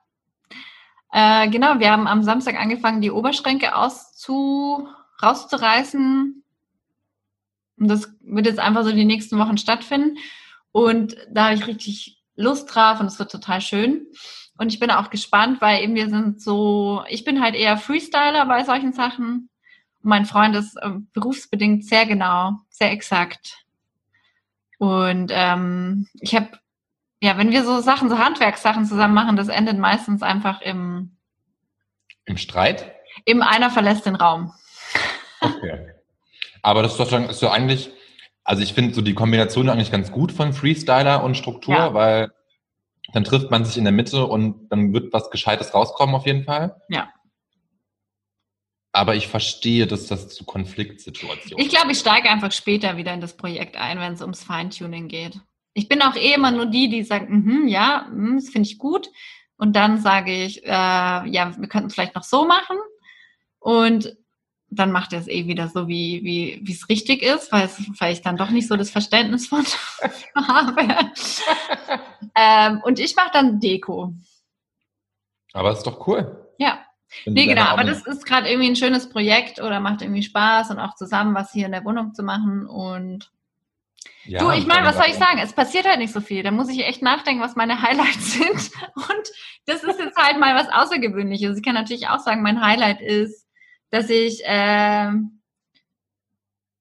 Äh, genau, wir haben am Samstag angefangen, die Oberschränke auszu, rauszureißen. Und das wird jetzt einfach so die nächsten Wochen stattfinden. Und da habe ich richtig Lust drauf und es wird total schön. Und ich bin auch gespannt, weil eben wir sind so, ich bin halt eher Freestyler bei solchen Sachen. Und mein Freund ist äh, berufsbedingt sehr genau, sehr exakt. Und ähm, ich habe ja, wenn wir so Sachen, so Handwerkssachen zusammen machen, das endet meistens einfach im, Im Streit? im einer verlässt den Raum. Okay. Aber das ist doch, ist doch eigentlich, also ich finde so die Kombination eigentlich ganz gut von Freestyler und Struktur, Ja. weil dann trifft man sich in der Mitte und dann wird was Gescheites rauskommen auf jeden Fall. Ja. Aber ich verstehe, dass das zu Konfliktsituationen. Ich glaube, ich steige einfach später wieder in das Projekt ein, wenn es ums Feintuning geht. Ich bin auch eh immer nur die, die sagt, mhm, ja, mhm, das finde ich gut. Und dann sage ich, äh, ja, wir könnten es vielleicht noch so machen. Und dann macht er es eh wieder so, wie wie wie es richtig ist, weil, es, weil ich dann doch nicht so das Verständnis von habe. ähm, und ich mache dann Deko. Aber ist doch cool. Ja. Wenn Nee, genau, aber das ist gerade irgendwie ein schönes Projekt oder macht irgendwie Spaß und auch zusammen was hier in der Wohnung zu machen. Und ja, du, ich meine, was soll ich sagen? Es passiert halt nicht so viel. Da muss ich echt nachdenken, was meine Highlights sind. Und das ist jetzt halt mal was Außergewöhnliches. Ich kann natürlich auch sagen, mein Highlight ist, dass ich ähm,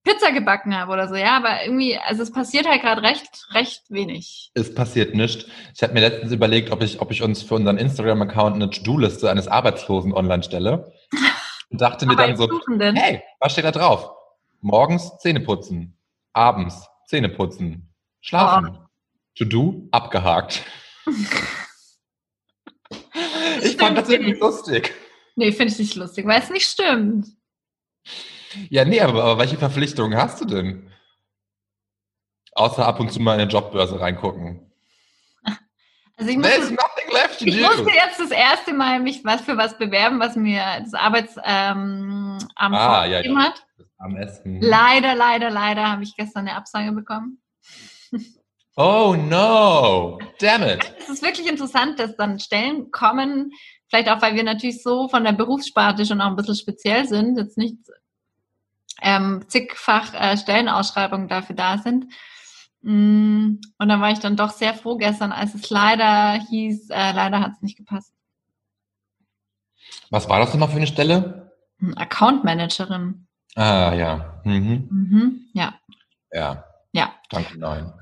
Pizza gebacken habe oder so, ja, aber irgendwie, also es passiert halt gerade recht, recht wenig. Es passiert nichts. Ich habe mir letztens überlegt, ob ich, ob ich uns für unseren Instagram-Account eine To-Do-Liste eines Arbeitslosen online stelle. Und dachte mir dann so, hey, was steht da drauf? Morgens Zähne putzen, abends Zähne putzen, schlafen. Oh. To-Do abgehakt. ich fand das irgendwie lustig. Nee, finde ich nicht lustig, weil es nicht stimmt. Ja, nee, aber, aber welche Verpflichtungen hast du denn? Außer ab und zu mal in eine Jobbörse reingucken. Also ich There's muss nothing left to Ich do. musste jetzt das erste Mal mich was für was bewerben, was mir das Arbeitsamt ähm, Ah, ja, ja. hat. Am Essen. Leider, leider, leider habe ich gestern eine Absage bekommen. Oh no! Damn it! Es ist wirklich interessant, dass dann Stellen kommen, vielleicht auch, weil wir natürlich so von der Berufssparte schon auch ein bisschen speziell sind, jetzt nicht ähm, zigfach äh, Stellenausschreibungen dafür da sind. Mm, Und dann war ich dann doch sehr froh gestern, als es leider hieß, äh, leider hat es nicht gepasst. Was war das nochmal für eine Stelle? Hm, Account Managerin. Ah, ja. Mhm. Mhm, ja. Ja. Ja. Danke, nein.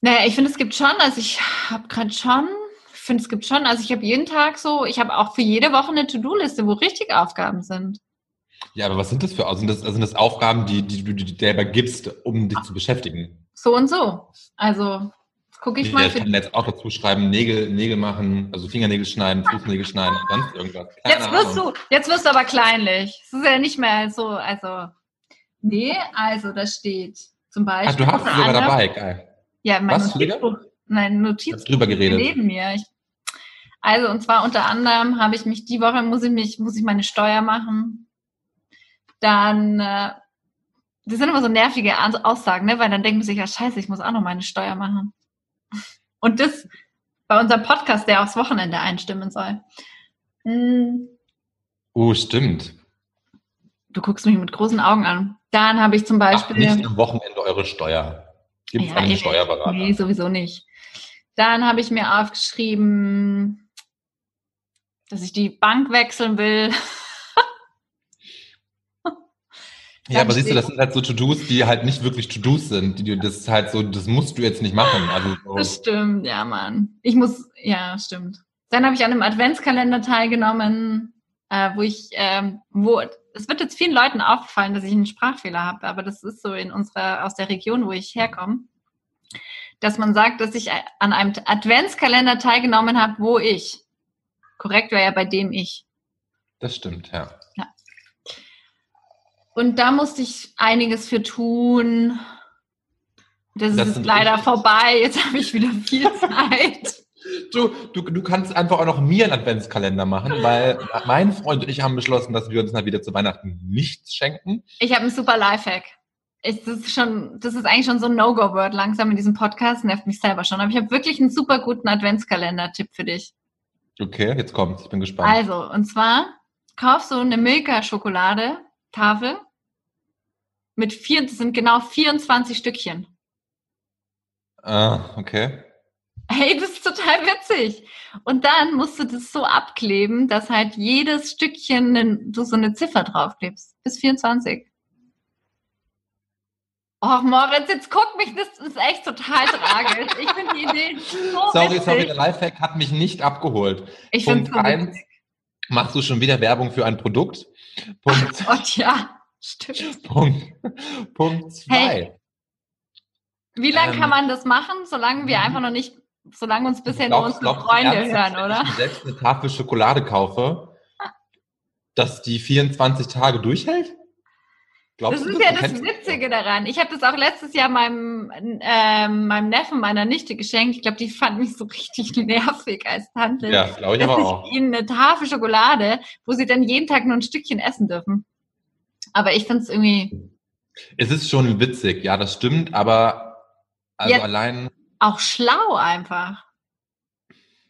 Naja, ich finde, es gibt schon, also ich habe gerade schon, finde, es gibt schon, also ich habe jeden Tag so, ich habe auch für jede Woche eine To-Do-Liste, wo richtig Aufgaben sind. Ja, aber was sind das für, also sind das, also sind das Aufgaben, die, die du dir selber gibst, um dich zu beschäftigen? So und so. Also, gucke ich Ich, mal ich kann jetzt auch dazu schreiben, Nägel, Nägel machen, also Fingernägel schneiden, Fußnägel schneiden, sonst irgendwas. Keine Jetzt wirst Ahnung. du, jetzt wirst du aber kleinlich. Es ist ja nicht mehr so, also, nee, also, da steht zum Beispiel. Ach, du hast es sogar anderem- dabei, geil. Ja, mein Was? Notizbuch, mein Notizbuch drüber geredet. neben mir. Ich, also, und zwar unter anderem habe ich mich, die Woche muss ich mich, muss ich meine Steuer machen. Dann, äh, das sind immer so nervige Aussagen, ne? weil dann denkt man sich, ja scheiße, ich muss auch noch meine Steuer machen. Und das bei unserem Podcast, der aufs Wochenende einstimmen soll. Hm, Oh, stimmt. Du guckst mich mit großen Augen an. Dann habe ich zum Beispiel... nicht am Wochenende eure Steuer. Gibt es Ja, einen eh. Steuerberater? Nee, sowieso nicht. Dann habe ich mir aufgeschrieben, dass ich die Bank wechseln will. Ja, aber siehst du, das sind halt so To-Dos, die halt nicht wirklich To-Dos sind. Die, das ist halt so, das musst du jetzt nicht machen. Also Das so, stimmt, ja, Mann. Ich muss, ja, stimmt. Dann habe ich an einem Adventskalender teilgenommen, äh, wo ich, ähm, wo, es wird jetzt vielen Leuten aufgefallen, dass ich einen Sprachfehler habe, aber das ist so in unserer, aus der Region, wo ich herkomme, dass man sagt, dass ich an einem Adventskalender teilgenommen habe, wo ich. Korrekt wäre ja bei dem ich. das stimmt, ja. Und da musste ich einiges für tun. Das, Das ist leider richtig- vorbei. Jetzt habe ich wieder viel Zeit. Du, du, du kannst einfach auch noch mir einen Adventskalender machen, weil mein Freund und ich haben beschlossen, dass wir uns mal wieder zu Weihnachten nichts schenken. Ich habe einen super Lifehack. Ich, das, ist schon, das ist eigentlich schon so ein No-Go-Word langsam in diesem Podcast, nervt mich selber schon. Aber ich habe wirklich einen super guten Adventskalender-Tipp für dich. Okay, jetzt kommt's, ich bin gespannt. Also, und zwar kaufst du eine Milka-Schokolade-Tafel mit vier, das sind genau 24 Stückchen. Ah, okay. Hey, das ist total witzig. Und dann musst du das so abkleben, dass halt jedes Stückchen du so eine Ziffer draufklebst. Bis 24. Och, Moritz, jetzt guck mich, das ist echt total tragisch. Ich finde die Idee so Sorry, witzig. sorry, der Lifehack hat mich nicht abgeholt. ich finde Punkt so eins, witzig. machst du schon wieder Werbung für ein Produkt? Punkt, Gott, ja, stimmt. Punkt, Punkt zwei. Hey, Wie lange Ähm, kann man das machen, solange wir mhm. einfach noch nicht, solange uns bisher nur unsere Freunde ernsthaft, hören, wenn oder? Ich mir selbst eine Tafel Schokolade kaufe, dass die 24 Tage durchhält? Glaubst Das ist ja das Witzige daran. Ich habe das auch letztes Jahr meinem, ähm, meinem Neffen, meiner Nichte geschenkt. Ich glaube, die fand mich so richtig nervig als Tante. Ja, glaube ich dass aber ich auch. ihnen eine Tafel Schokolade, wo sie dann jeden Tag nur ein Stückchen essen dürfen. Aber ich finde es irgendwie Es ist schon witzig, ja, das stimmt, aber also Ja. allein, auch schlau einfach.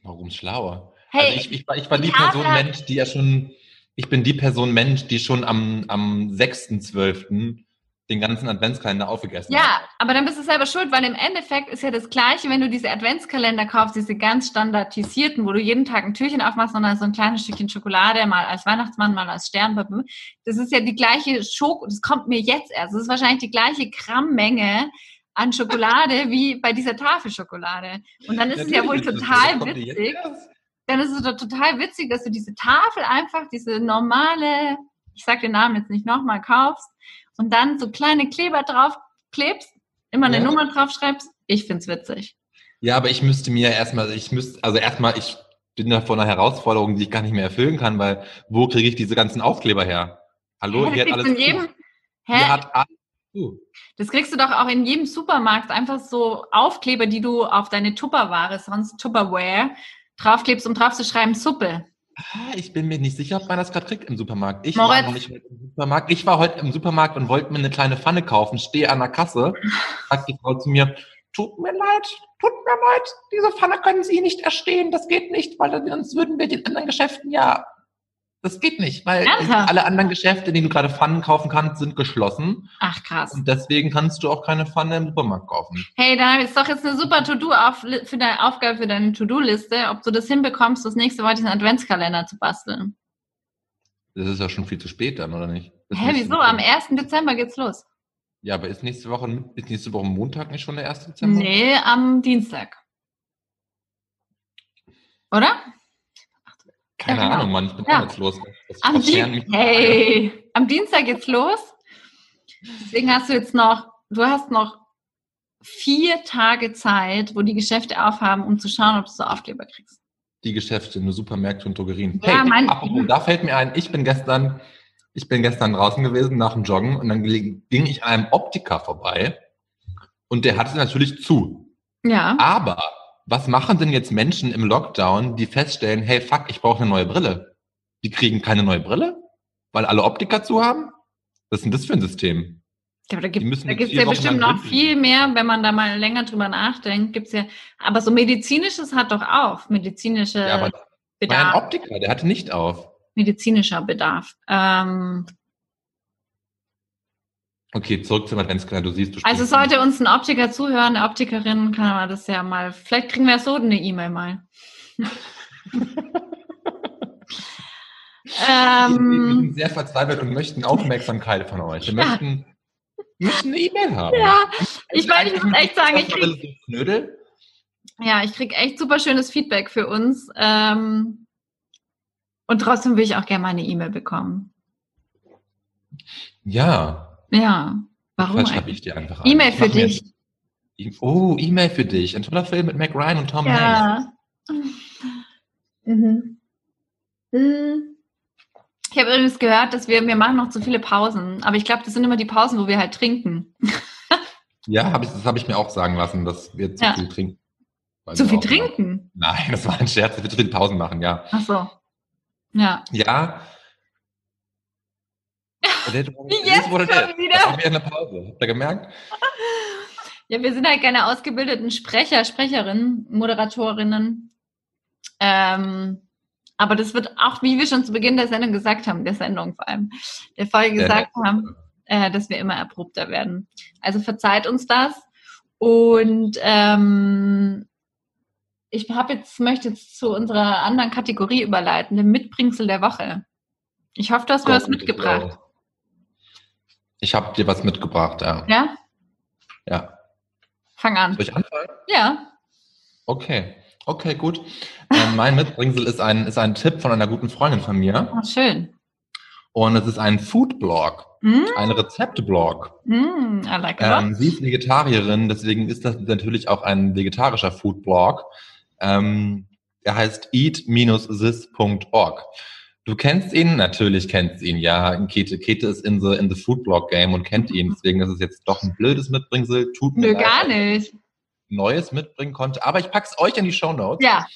warum schlauer? Hey, also ich, ich, war- ich war die Person Mensch, die ja schon, ich bin die Person Mensch, die schon am, am 6.12. den ganzen Adventskalender aufgegessen hat. Ja, aber dann bist du selber schuld, weil im Endeffekt ist ja das Gleiche, wenn du diese Adventskalender kaufst, diese ganz standardisierten, wo du jeden Tag ein Türchen aufmachst und dann so ein kleines Stückchen Schokolade, mal als Weihnachtsmann, mal als Sternpapier. Das ist ja die gleiche Schoko, das kommt mir jetzt erst. Das ist wahrscheinlich die gleiche Grammmenge an Schokolade wie bei dieser Tafelschokolade. Und dann ist es ja wohl Natürlich total witzig. Dann ist es doch total witzig, dass du diese Tafel einfach, diese normale, ich sag den Namen jetzt nicht nochmal, kaufst und dann so kleine Kleber drauf klebst, immer eine Ja. Nummer drauf schreibst. Ich find's witzig. Ja, aber ich müsste mir erstmal, ich müsste, also erstmal, ich bin da vor einer Herausforderung, die ich gar nicht mehr erfüllen kann, weil wo kriege ich diese ganzen Aufkleber her? Hallo, Hä, hier hat alles in jedem? Hier hat alles. Das kriegst du doch auch in jedem Supermarkt einfach so Aufkleber, die du auf deine Tupperware, sonst Tupperware, draufklebst, um drauf zu schreiben Suppe. Ah, ich bin mir nicht sicher, ob man das gerade kriegt im Supermarkt. Ich Moritz. war nicht heute im Supermarkt. Ich war heute im Supermarkt und wollte mir eine kleine Pfanne kaufen, stehe an der Kasse, sagt die Frau zu mir, tut mir leid, tut mir leid, diese Pfanne können Sie nicht erstehen, das geht nicht, weil dann- sonst würden wir den anderen Geschäften ja, das geht nicht, weil Ernsthaft? alle anderen Geschäfte, in denen du gerade Pfannen kaufen kannst, sind geschlossen Ach krass. und deswegen kannst du auch keine Pfanne im Supermarkt kaufen. Hey, dann ist doch jetzt eine super To-Do auf, für deine Aufgabe für deine To-Do-Liste, ob du das hinbekommst, das nächste Woche diesen Adventskalender zu basteln. Das ist ja schon viel zu spät dann, oder nicht? Ist Hä, wieso? Am 1. Dezember geht's los. Ja, aber ist nächste Woche, ist nächste Woche Montag nicht schon der 1. Dezember? Nee, am Dienstag. Oder? Keine genau. Ahnung, Mann, ich bin Ja. arbeitslos. Das Am, Dien hey, am Dienstag geht's los. Deswegen hast du jetzt noch, du hast noch vier Tage Zeit, wo die Geschäfte aufhaben, um zu schauen, ob du so Aufkleber kriegst. Die Geschäfte, nur Supermärkte und Drogerien. Ja, hey, mein- apropos, da fällt mir ein, ich bin gestern, ich bin gestern draußen gewesen nach dem Joggen und dann ging ich an einem Optiker vorbei und der hatte natürlich zu. Ja. Aber was machen denn jetzt Menschen im Lockdown, die feststellen, hey fuck, ich brauche eine neue Brille? Die kriegen keine neue Brille, weil alle Optiker zu haben? Was ist denn das für ein System? Ja, da Die gibt müssen da gibt's vier ja bestimmt noch viel mehr, wenn man da mal länger drüber nachdenkt. Gibt's ja, aber so medizinisches hat doch auch medizinische Ja, aber mein Bedarf. Optiker, der hatte nicht auf. medizinischer Bedarf. Ähm, Okay, zurück zum Adventskalender. Du siehst, du also sollte uns ein Optiker zuhören, eine Optikerin, kann man das ja mal, vielleicht kriegen wir so eine E-Mail mal. Wir wir ähm, sind sehr verzweifelt und möchten Aufmerksamkeit von euch. Wir Ja. möchten, möchten eine E-Mail haben. ja, Also ich meine, ich muss echt sagen, ich krieg, so Knödel. ja, ich krieg echt super schönes Feedback für uns. Ähm, und trotzdem will ich auch gerne mal eine E-Mail bekommen. Ja, Ja, warum vielleicht habe ich dir einfach E-Mail für dich. Oh, E-Mail für dich. Ein toller Film mit Mac Ryan und Tom Hanks. Ja. Mhm. Mhm. Ich habe übrigens gehört, dass wir, wir machen noch zu viele Pausen. Aber ich glaube, das sind immer die Pausen, wo wir halt trinken. Ja, hab ich, das habe ich mir auch sagen lassen, dass wir zu Ja. viel trinken. Zu viel trinken? Nein, das war ein Scherz. Wir zu viel Pausen machen, ja. Ach so. Ja. Ja. Jetzt Das wurde schon wieder. Das war eine Pause. Habt ihr gemerkt? Ja, wir sind halt keine ausgebildeten Sprecher, Sprecherinnen, Moderatorinnen. Ähm, aber das wird auch, wie wir schon zu Beginn der Sendung gesagt haben, der Sendung vor allem, der Folge gesagt ja. haben, äh, dass wir immer erprobter werden. Also verzeiht uns das. Und ähm, ich habe jetzt, möchte jetzt zu unserer anderen Kategorie überleiten, dem Mitbringsel der Woche. Ich hoffe, du hast mir was mitgebracht. Ich habe dir was mitgebracht, ja. Ja? Ja. Fang an. Soll ich anfangen? Ja. Okay. Okay, gut. Ähm, mein Mitbringsel ist ein, ist ein Tipp von einer guten Freundin von mir. Oh, schön. Und es ist ein Food-Blog, Mm, ein Rezepte-Blog. mm, I like it. Ähm, sie ist Vegetarierin, deswegen ist das natürlich auch ein vegetarischer Food-Blog. Ähm, er heißt eat-sis.org. Du kennst ihn? Natürlich kennst ihn, ja. Kete. Kete ist in the, in the Food-Blog-Game und kennt ihn. Deswegen ist es jetzt doch ein blödes Mitbringsel. Tut mir Nö, leid, gar dass ich nicht. Neues mitbringen konnte. Aber ich pack's euch in die Show Notes. Ja.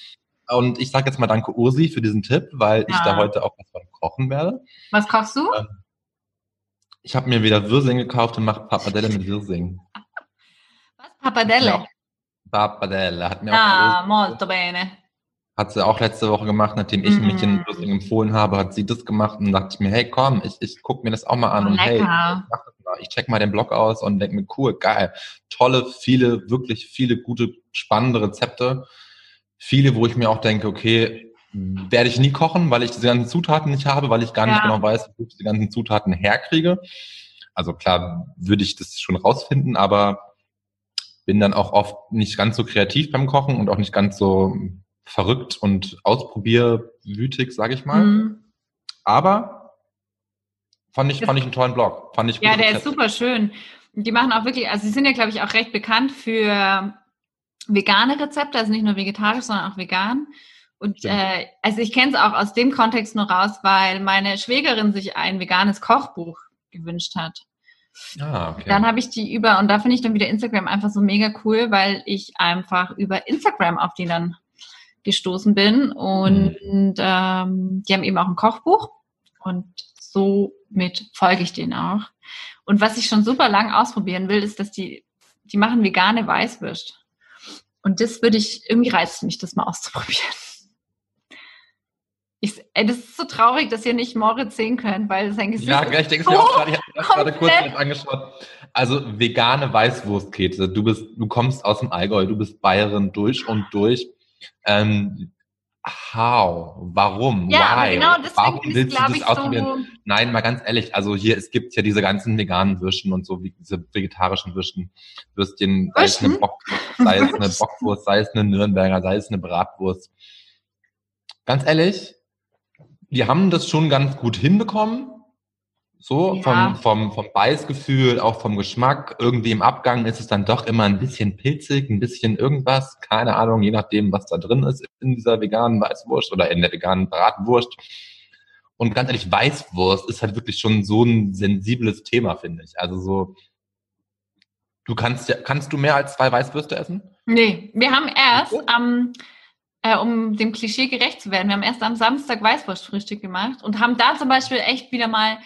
Und ich sage jetzt mal danke Ursi für diesen Tipp, weil ich Ja. da heute auch was von kochen werde. Was kochst du? Ich habe mir wieder Würsing gekauft und mache Papadelle mit Würsing. Was? Papadelle. Papadelle hat mir Ah, auch molto bene. Hat sie auch letzte Woche gemacht, nachdem ich Mhm. mich in Würsing empfohlen habe, hat sie das gemacht und dachte ich mir, hey komm, ich, ich guck mir das auch mal an Oh, und hey, lecker. mach das mal. ich check mal den Blog aus und denke mir, cool, geil, tolle, viele, wirklich viele gute, spannende Rezepte. Viele, wo ich mir auch denke, okay, werde ich nie kochen, weil ich diese ganzen Zutaten nicht habe, weil ich gar nicht Ja. genau weiß, wo ich die ganzen Zutaten herkriege. Also klar würde ich das schon rausfinden, aber bin dann auch oft nicht ganz so kreativ beim Kochen und auch nicht ganz so verrückt und ausprobierwütig, sage ich mal. Mhm. Aber fand ich, fand ich einen tollen Blog. Fand ich Ja, der ist super schön. Die machen auch wirklich, also sie sind ja, glaube ich, auch recht bekannt für vegane Rezepte, also nicht nur vegetarisch, sondern auch vegan. Und äh, also ich kenne es auch aus dem Kontext nur raus, weil meine Schwägerin sich ein veganes Kochbuch gewünscht hat. Ah, okay. Dann habe ich die über, und da finde ich dann wieder Instagram einfach so mega cool, weil ich einfach über Instagram auf die dann gestoßen bin. Und Mhm. ähm, die haben eben auch ein Kochbuch und somit folge ich denen auch. Und was ich schon super lang ausprobieren will, ist, dass die, die machen vegane Weißwürst. Und das würde ich, irgendwie reizt mich, das mal auszuprobieren. Ich, ey, das ist so traurig, dass ihr nicht Moritz sehen könnt, weil sein Gesicht ja, ist ich denke es mir auch gerade, ich habe das gerade kurz angeschaut. Also vegane Weißwurstkete. Du bist, du kommst aus dem Allgäu, du bist Bayerin durch und durch. Ähm, how? Warum? Ja, Why? genau Warum willst du das ausprobieren? so. Nein, mal ganz ehrlich, also hier, es gibt ja diese ganzen veganen Würsten und so, wie diese vegetarischen Würsten, Würstchen, sei es eine? Bockwurst, sei es eine Bockwurst, sei es eine Nürnberger, sei es eine Bratwurst. Ganz ehrlich, die haben das schon ganz gut hinbekommen. So, Ja. vom, vom, vom Beißgefühl, auch vom Geschmack. Irgendwie im Abgang ist es dann doch immer ein bisschen pilzig, ein bisschen irgendwas, keine Ahnung, je nachdem, was da drin ist in dieser veganen Weißwurst oder in der veganen Bratwurst. Und ganz ehrlich, Weißwurst ist halt wirklich schon so ein sensibles Thema, finde ich. Also so, du kannst ja, kannst du mehr als zwei Weißwürste essen? Nee, wir haben erst am, äh, um dem Klischee gerecht zu werden, wir haben erst am Samstag Weißwurstfrühstück gemacht und haben da zum Beispiel echt wieder mal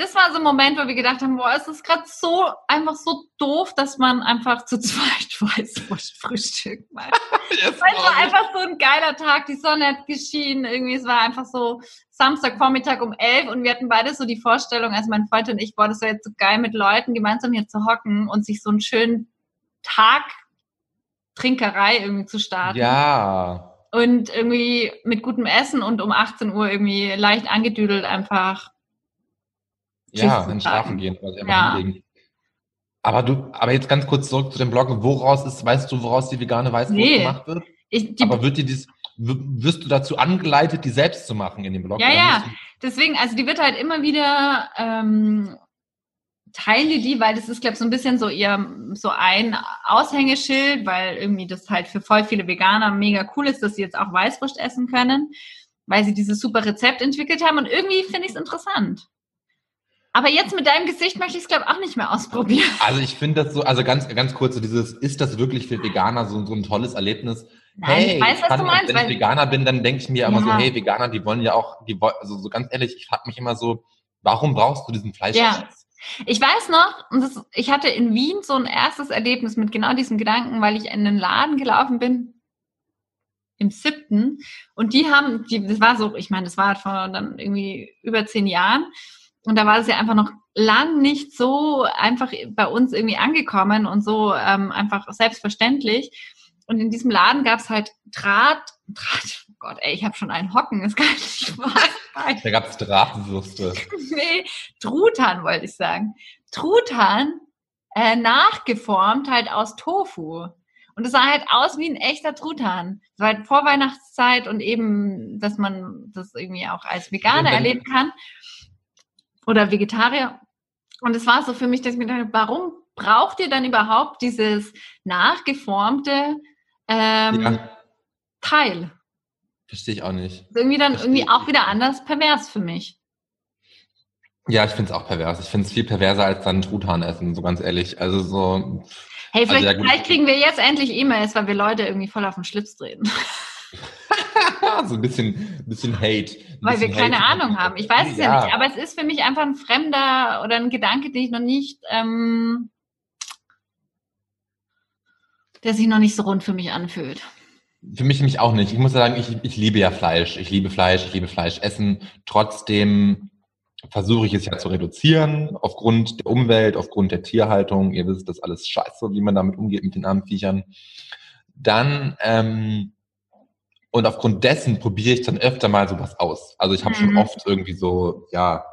das war so ein Moment, wo wir gedacht haben, boah, es ist gerade so einfach so doof, dass man einfach zu zweit Weißwurst frühstückt. Weil Yes, es war einfach so ein geiler Tag, die Sonne hat geschienen, irgendwie, es war einfach so Samstagvormittag um elf und wir hatten beide so die Vorstellung, also mein Freund und ich, boah, das wäre jetzt so geil, mit Leuten gemeinsam hier zu hocken und sich so einen schönen Tag Trinkerei irgendwie zu starten. Ja. Und irgendwie mit gutem Essen und um 18 Uhr irgendwie leicht angedüdelt einfach. Ja, sagen. schlafen gehen, Ja. hinlegen. Aber du, aber jetzt ganz kurz zurück zu dem Blog. Woraus ist, weißt du, woraus die vegane Weißwurst Nee. gemacht wird? Ich, die, aber wird dir dies, wirst du dazu angeleitet, die selbst zu machen in dem Blog? Ja, ja. deswegen, also die wird halt immer wieder ähm, teilen die die, weil das ist, glaube ich, so ein bisschen so ihr so ein Aushängeschild, weil irgendwie das halt für voll viele Veganer mega cool ist, dass sie jetzt auch Weißwurst essen können, weil sie dieses super Rezept entwickelt haben und irgendwie finde ich es interessant. Aber jetzt mit deinem Gesicht möchte ich es, glaube ich, auch nicht mehr ausprobieren. Also ich finde das so, also ganz, ganz kurz, so dieses, ist das wirklich für Veganer so, so ein tolles Erlebnis? Nein, ich weiß, was kann- du meinst, Wenn ich Veganer bin, dann denke ich mir immer so, Ja. hey, Veganer, die wollen ja auch, die wollen, also so ganz ehrlich, ich frage mich immer so, warum brauchst du diesen Fleisch? Ja. Ich weiß noch, und das, ich hatte in Wien so ein erstes Erlebnis mit genau diesem Gedanken, weil ich in einen Laden gelaufen bin im siebten und die haben, die, das war so, ich meine, das war vor dann irgendwie über zehn Jahren und da war es ja einfach noch lang nicht so einfach bei uns irgendwie angekommen und so ähm, einfach selbstverständlich. Und in diesem Laden gab es halt Draht, Draht, oh Gott, ey, ich habe schon einen Hocken, kann ich nicht wahr. Da gab es Drahtenwürste. nee, Truthahn wollte ich sagen. Truthahn äh, nachgeformt halt aus Tofu. Und es sah halt aus wie ein echter Truthahn. Es war halt Vorweihnachtszeit und eben, dass man das irgendwie auch als Veganer erleben kann. Oder Vegetarier. Und es war so für mich, dass ich mir dachte, warum braucht ihr dann überhaupt dieses nachgeformte ähm, Ja, Teil? verstehe ich auch nicht. Ist irgendwie dann Verstehe irgendwie auch wieder anders pervers für mich. Ja, ich finde es auch pervers. Ich finde es viel perverser als dann Truthahn essen, so ganz ehrlich. Also so, Hey, Also vielleicht, ja, gut. vielleicht kriegen wir jetzt endlich E-Mails, weil wir Leute irgendwie voll auf den Schlips treten. so ein bisschen, bisschen Hate. Ein Weil wir bisschen keine Hate. Ahnung haben. Ich weiß es ja. nicht. Aber es ist für mich einfach ein fremder oder ein Gedanke, den ich noch nicht, ähm, der sich noch nicht so rund für mich anfühlt. Für mich nämlich auch nicht. Ich muss sagen, ich, ich liebe ja Fleisch. Ich liebe Fleisch, ich liebe Fleisch essen. Trotzdem versuche ich es ja zu reduzieren, aufgrund der Umwelt, aufgrund der Tierhaltung. Ihr wisst, das ist alles scheiße, wie man damit umgeht mit den armen Viechern. Dann, ähm, und aufgrund dessen probiere ich dann öfter mal sowas aus. Also ich habe schon Mhm. oft irgendwie so, ja,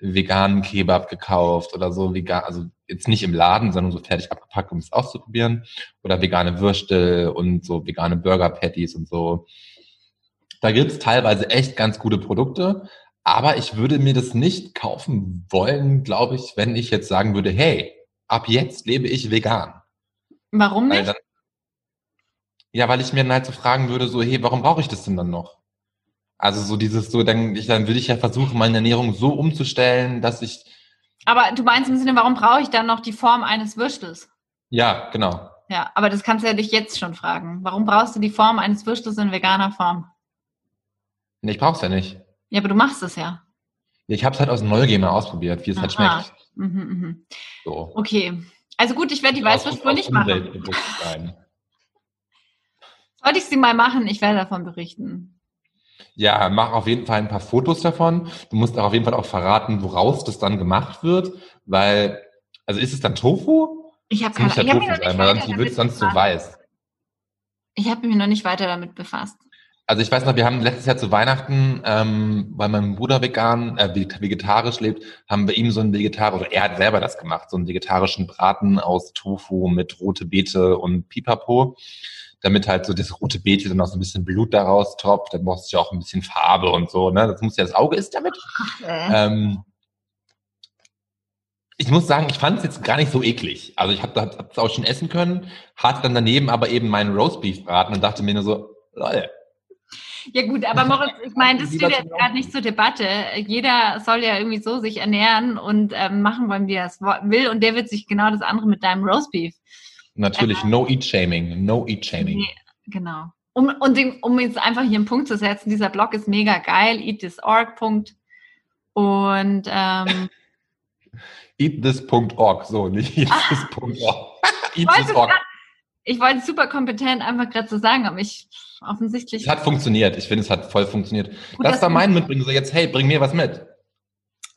veganen Kebab gekauft oder so vegan, also jetzt nicht im Laden, sondern so fertig abgepackt, um es auszuprobieren. Oder vegane Würste und so vegane Burger Patties und so. Da gibt's teilweise echt ganz gute Produkte, aber ich würde mir das nicht kaufen wollen, glaube ich, wenn ich jetzt sagen würde, hey, ab jetzt lebe ich vegan. Warum nicht? dann, ja, weil ich mir dann halt so fragen würde, so, hey, warum brauche ich das denn dann noch? Also so dieses, so, dann, ich, dann würde ich ja versuchen, meine Ernährung so umzustellen, dass ich, Aber du meinst im Sinne, warum brauche ich dann noch die Form eines Würstels? ja, genau. Ja, aber das kannst du ja dich jetzt schon fragen. Warum brauchst du die Form eines Würstels in veganer Form? Nee, ich brauch's ja nicht. Ja, aber du machst es ja. Ich habe es halt aus Neugier mal ausprobiert, wie es halt Aha. schmeckt. Mhm, mhm. So. Okay. Also gut, ich werde die Weißwurst wohl nicht machen. Sollte ich sie mal machen, ich werde davon berichten. Ja, mach auf jeden Fall ein paar Fotos davon. Du musst auch auf jeden Fall auch verraten, woraus das dann gemacht wird, weil, also ist es dann Tofu? Ich habe keine ja ich hab weil sonst wird es sonst so weiß. Ich habe mich noch nicht weiter damit befasst. Also ich weiß noch, wir haben letztes Jahr zu Weihnachten, ähm, weil mein Bruder vegan, äh, veg- vegetarisch lebt, haben wir ihm so einen vegetarisch, oder er hat selber das gemacht, so einen vegetarischen Braten aus Tofu mit rote Beete und Pipapo, damit halt so das rote Beete dann auch so ein bisschen Blut daraus tropft, dann brauchst du ja auch ein bisschen Farbe und so, ne? Das muss ja das Auge ist damit. Äh. Ähm, ich muss sagen, ich fand es jetzt gar nicht so eklig. Also ich habe es auch schon essen können, hatte dann daneben aber eben meinen Roastbeef-Braten und dachte mir nur so, Leute, Ja gut, aber Moritz, ich meine, das steht jetzt gerade nicht zur Debatte. Jeder soll ja irgendwie so sich ernähren und ähm, machen wollen, wie er es will. Und der wird sich genau das andere mit deinem Roastbeef. Natürlich, no eat shaming, no eat shaming. Nee, genau. Um, und dem, um jetzt einfach hier einen Punkt zu setzen, dieser Blog ist mega geil, eatthis.org. Punkt. Und ähm, eatthis.org, so, nicht eatthis.org. ich wollte es grad- ich wollte super kompetent einfach gerade so sagen, aber ich offensichtlich. Es hat funktioniert. Ich finde, es hat voll funktioniert. Gut, das war mein Mitbringen. So jetzt, hey, bring mir was mit.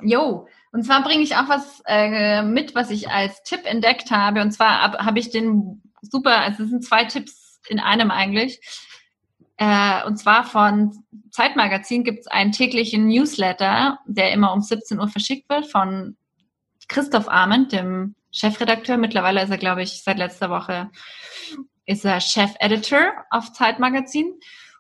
Jo, und zwar bringe ich auch was äh, mit, was ich als Tipp entdeckt habe. Und zwar hab- habe ich den super, also es sind zwei Tipps in einem eigentlich. Äh, und zwar von Zeitmagazin gibt es einen täglichen Newsletter, der immer um 17 Uhr verschickt wird von Christoph Arment, dem Chefredakteur. Mittlerweile ist er, glaube ich, seit letzter Woche ist er Chef-Editor auf Zeitmagazin.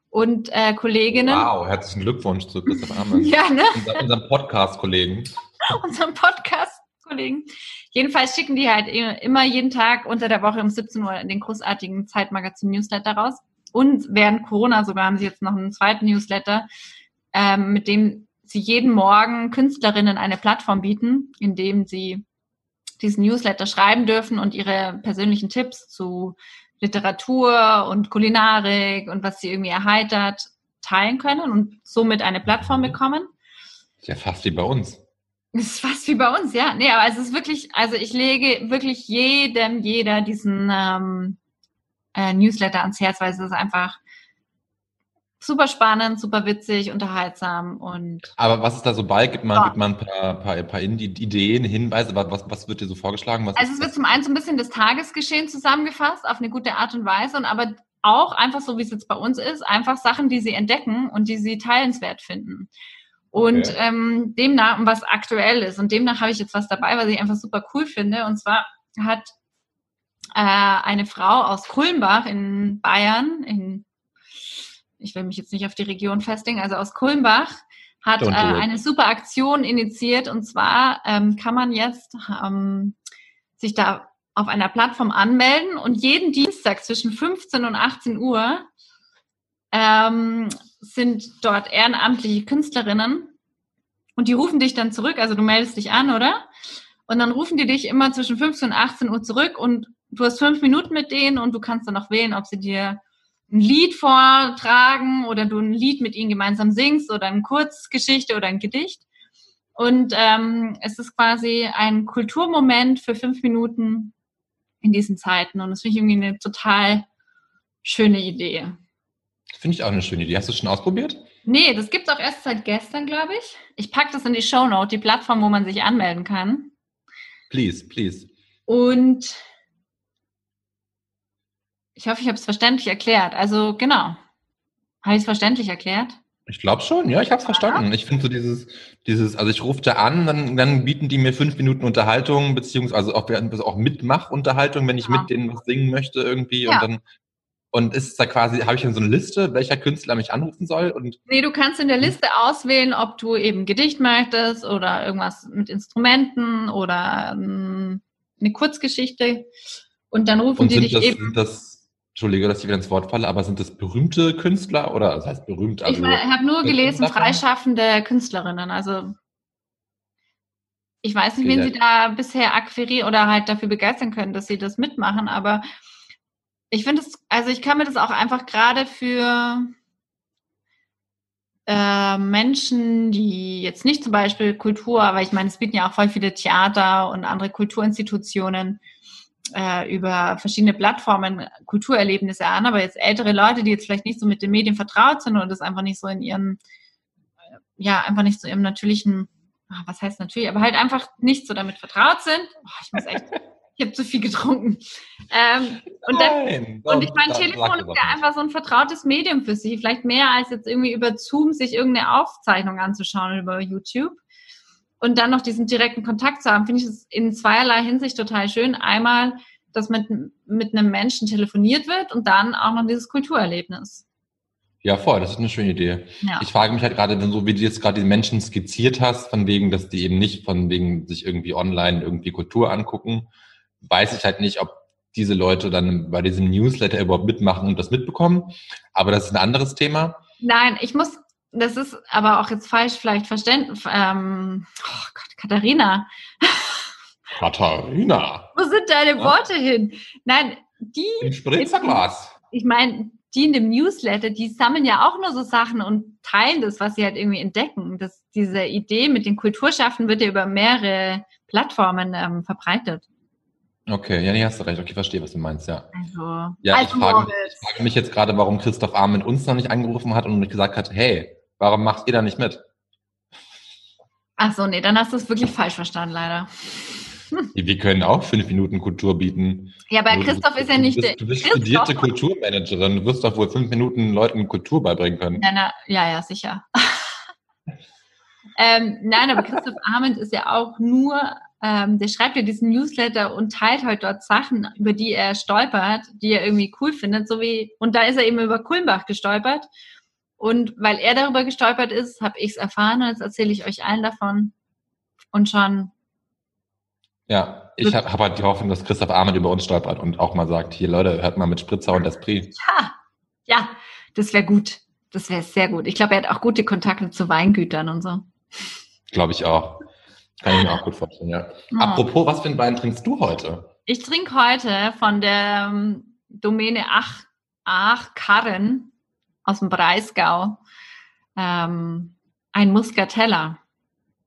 Und äh, Kolleginnen. Wow, herzlichen Glückwunsch zu Christoph Arment. Ja, ne? Unser, unserem Podcast-Kollegen. unserem Podcast-Kollegen. Jedenfalls schicken die halt immer jeden Tag unter der Woche um 17 Uhr den großartigen Zeitmagazin-Newsletter raus. Und während Corona sogar haben sie jetzt noch einen zweiten Newsletter, ähm, mit dem sie jeden Morgen Künstlerinnen eine Plattform bieten, in dem sie diesen Newsletter schreiben dürfen und ihre persönlichen Tipps zu Literatur und Kulinarik und was sie irgendwie erheitert teilen können und somit eine Plattform bekommen. Ist ja fast wie bei uns. Das ist fast wie bei uns, ja. Nee, aber es ist wirklich, also ich lege wirklich jedem, jeder diesen ähm, äh, Newsletter ans Herz, weil es ist einfach super spannend, super witzig, unterhaltsam und Aber was ist da so bei? Gibt man, Ja. gibt man ein paar, paar, paar Ideen, Hinweise? Was, was, was wird dir so vorgeschlagen? Was also es wird zum einen so ein bisschen das Tagesgeschehen zusammengefasst auf eine gute Art und Weise und aber auch einfach so, wie es jetzt bei uns ist, einfach Sachen, die sie entdecken und die sie teilenswert finden. Und Okay. ähm, demnach, was aktuell ist, und demnach habe ich jetzt was dabei, was ich einfach super cool finde. Und zwar hat äh, eine Frau aus Kulmbach in Bayern, in, ich will mich jetzt nicht auf die Region festlegen, also aus Kulmbach, hat äh, eine super Aktion initiiert. Und zwar ähm, kann man jetzt ähm, sich da auf einer Plattform anmelden und jeden Dienstag zwischen 15 und 18 Uhr ähm, sind dort ehrenamtliche Künstlerinnen und die rufen dich dann zurück, also du meldest dich an, oder? Und dann rufen die dich immer zwischen 15 und 18 Uhr zurück und du hast fünf Minuten mit denen und du kannst dann noch wählen, ob sie dir ein Lied vortragen oder du ein Lied mit ihnen gemeinsam singst oder eine Kurzgeschichte oder ein Gedicht. Und ähm, es ist quasi ein Kulturmoment für fünf Minuten in diesen Zeiten. Und das finde ich irgendwie eine total schöne Idee. Finde ich auch eine schöne Idee. Hast du schon ausprobiert? Nee, das gibt's auch erst seit gestern, glaube ich. Ich packe das in die Shownote, die Plattform, wo man sich anmelden kann. Please, please. Und ich hoffe, ich habe es verständlich erklärt. Also genau. Habe ich es verständlich erklärt? Ich glaube schon, ja, ich habe es verstanden. Ich finde so dieses, dieses, also ich rufe da an, dann, dann bieten die mir fünf Minuten Unterhaltung, beziehungsweise auch, also auch Mitmachunterhaltung, wenn ich Ja. mit denen was singen möchte irgendwie. Ja. Und dann, und ist da quasi, habe ich dann so eine Liste, welcher Künstler mich anrufen soll? Und Nee, du kannst in der Liste auswählen, ob du eben Gedicht möchtest oder irgendwas mit Instrumenten oder ähm, eine Kurzgeschichte. Und dann rufen Und die dich das, eben. das, Entschuldige, dass ich wieder ins Wort falle, aber sind das berühmte Künstler oder das heißt berühmt? Also, ich habe nur gelesen, freischaffende Künstlerinnen. Also ich weiß nicht, wen sie da bisher akquirieren oder halt dafür begeistern können, dass sie das mitmachen, aber ich finde es, also ich kann mir das auch einfach gerade für äh, Menschen, die jetzt nicht zum Beispiel Kultur, aber ich meine, es bieten ja auch voll viele Theater und andere Kulturinstitutionen äh, über verschiedene Plattformen Kulturerlebnisse an, aber jetzt ältere Leute, die jetzt vielleicht nicht so mit den Medien vertraut sind und das einfach nicht so in ihren, äh, ja, einfach nicht so im natürlichen, ah, was heißt natürlich, aber halt einfach nicht so damit vertraut sind. Oh, ich muss echt, ich habe zu viel getrunken. Ähm, und dann, Nein, und ich meine, Telefon ist ja einfach so ein vertrautes Medium für sie. Vielleicht mehr als jetzt irgendwie über Zoom sich irgendeine Aufzeichnung anzuschauen über YouTube. Und dann noch diesen direkten Kontakt zu haben, finde ich es in zweierlei Hinsicht total schön. Einmal, dass mit, mit einem Menschen telefoniert wird und dann auch noch dieses Kulturerlebnis. Ja, voll, das ist eine schöne Idee. Ja. Ich frage mich halt gerade, so wie du jetzt gerade die Menschen skizziert hast, von wegen, dass die eben nicht von wegen sich irgendwie online irgendwie Kultur angucken, weiß ich halt nicht, ob diese Leute dann bei diesem Newsletter überhaupt mitmachen und das mitbekommen. Aber das ist ein anderes Thema. Nein, ich muss, das ist aber auch jetzt falsch vielleicht verständlich. Ähm, oh Gott, Katharina, Katharina, wo sind deine Ja? Worte hin? Nein, die im Spritzerglas. ich meine, die in dem Newsletter, die sammeln ja auch nur so Sachen und teilen das, was sie halt irgendwie entdecken. Das, diese Idee mit den Kulturschaffen wird ja über mehrere Plattformen ähm, verbreitet. Okay, ja, nee, hast du recht. Okay, verstehe, was du meinst, ja. Also, Ja, also ich, frage, ich frage mich jetzt gerade, warum Christoph Arment uns noch nicht angerufen hat und gesagt hat, hey, warum macht ihr da nicht mit? Ach so, nee, dann hast du es wirklich falsch verstanden, leider. Wir können auch fünf Minuten Kultur bieten. Ja, aber Du- Christoph du, ist ja nicht du der. bist, du bist studierte Kulturmanagerin. Du wirst doch wohl fünf Minuten Leuten Kultur beibringen können. Ja, na, ja, ja, sicher. ähm, nein, aber Christoph Arment ist ja auch nur, ähm, der schreibt ja diesen Newsletter und teilt halt dort Sachen, über die er stolpert, die er irgendwie cool findet, so wie, und da ist er eben über Kulmbach gestolpert. Und weil er darüber gestolpert ist, habe ich es erfahren und jetzt erzähle ich euch allen davon. Und schon, Ja, ich habe hab halt die Hoffnung, dass Christoph Arment über uns stolpert und auch mal sagt, hier Leute, hört mal mit Spritzer und Esprit. ja, ja, das wäre gut. Das wäre sehr gut. Ich glaube, er hat auch gute Kontakte zu Weingütern und so. Glaube ich auch. Kann ich mir auch gut vorstellen, ja. Ja. Apropos, was für einen Wein trinkst du heute? Ich trinke heute von der ähm, Domäne Ach, Ach Karren aus dem Breisgau ähm, ein Muscatella.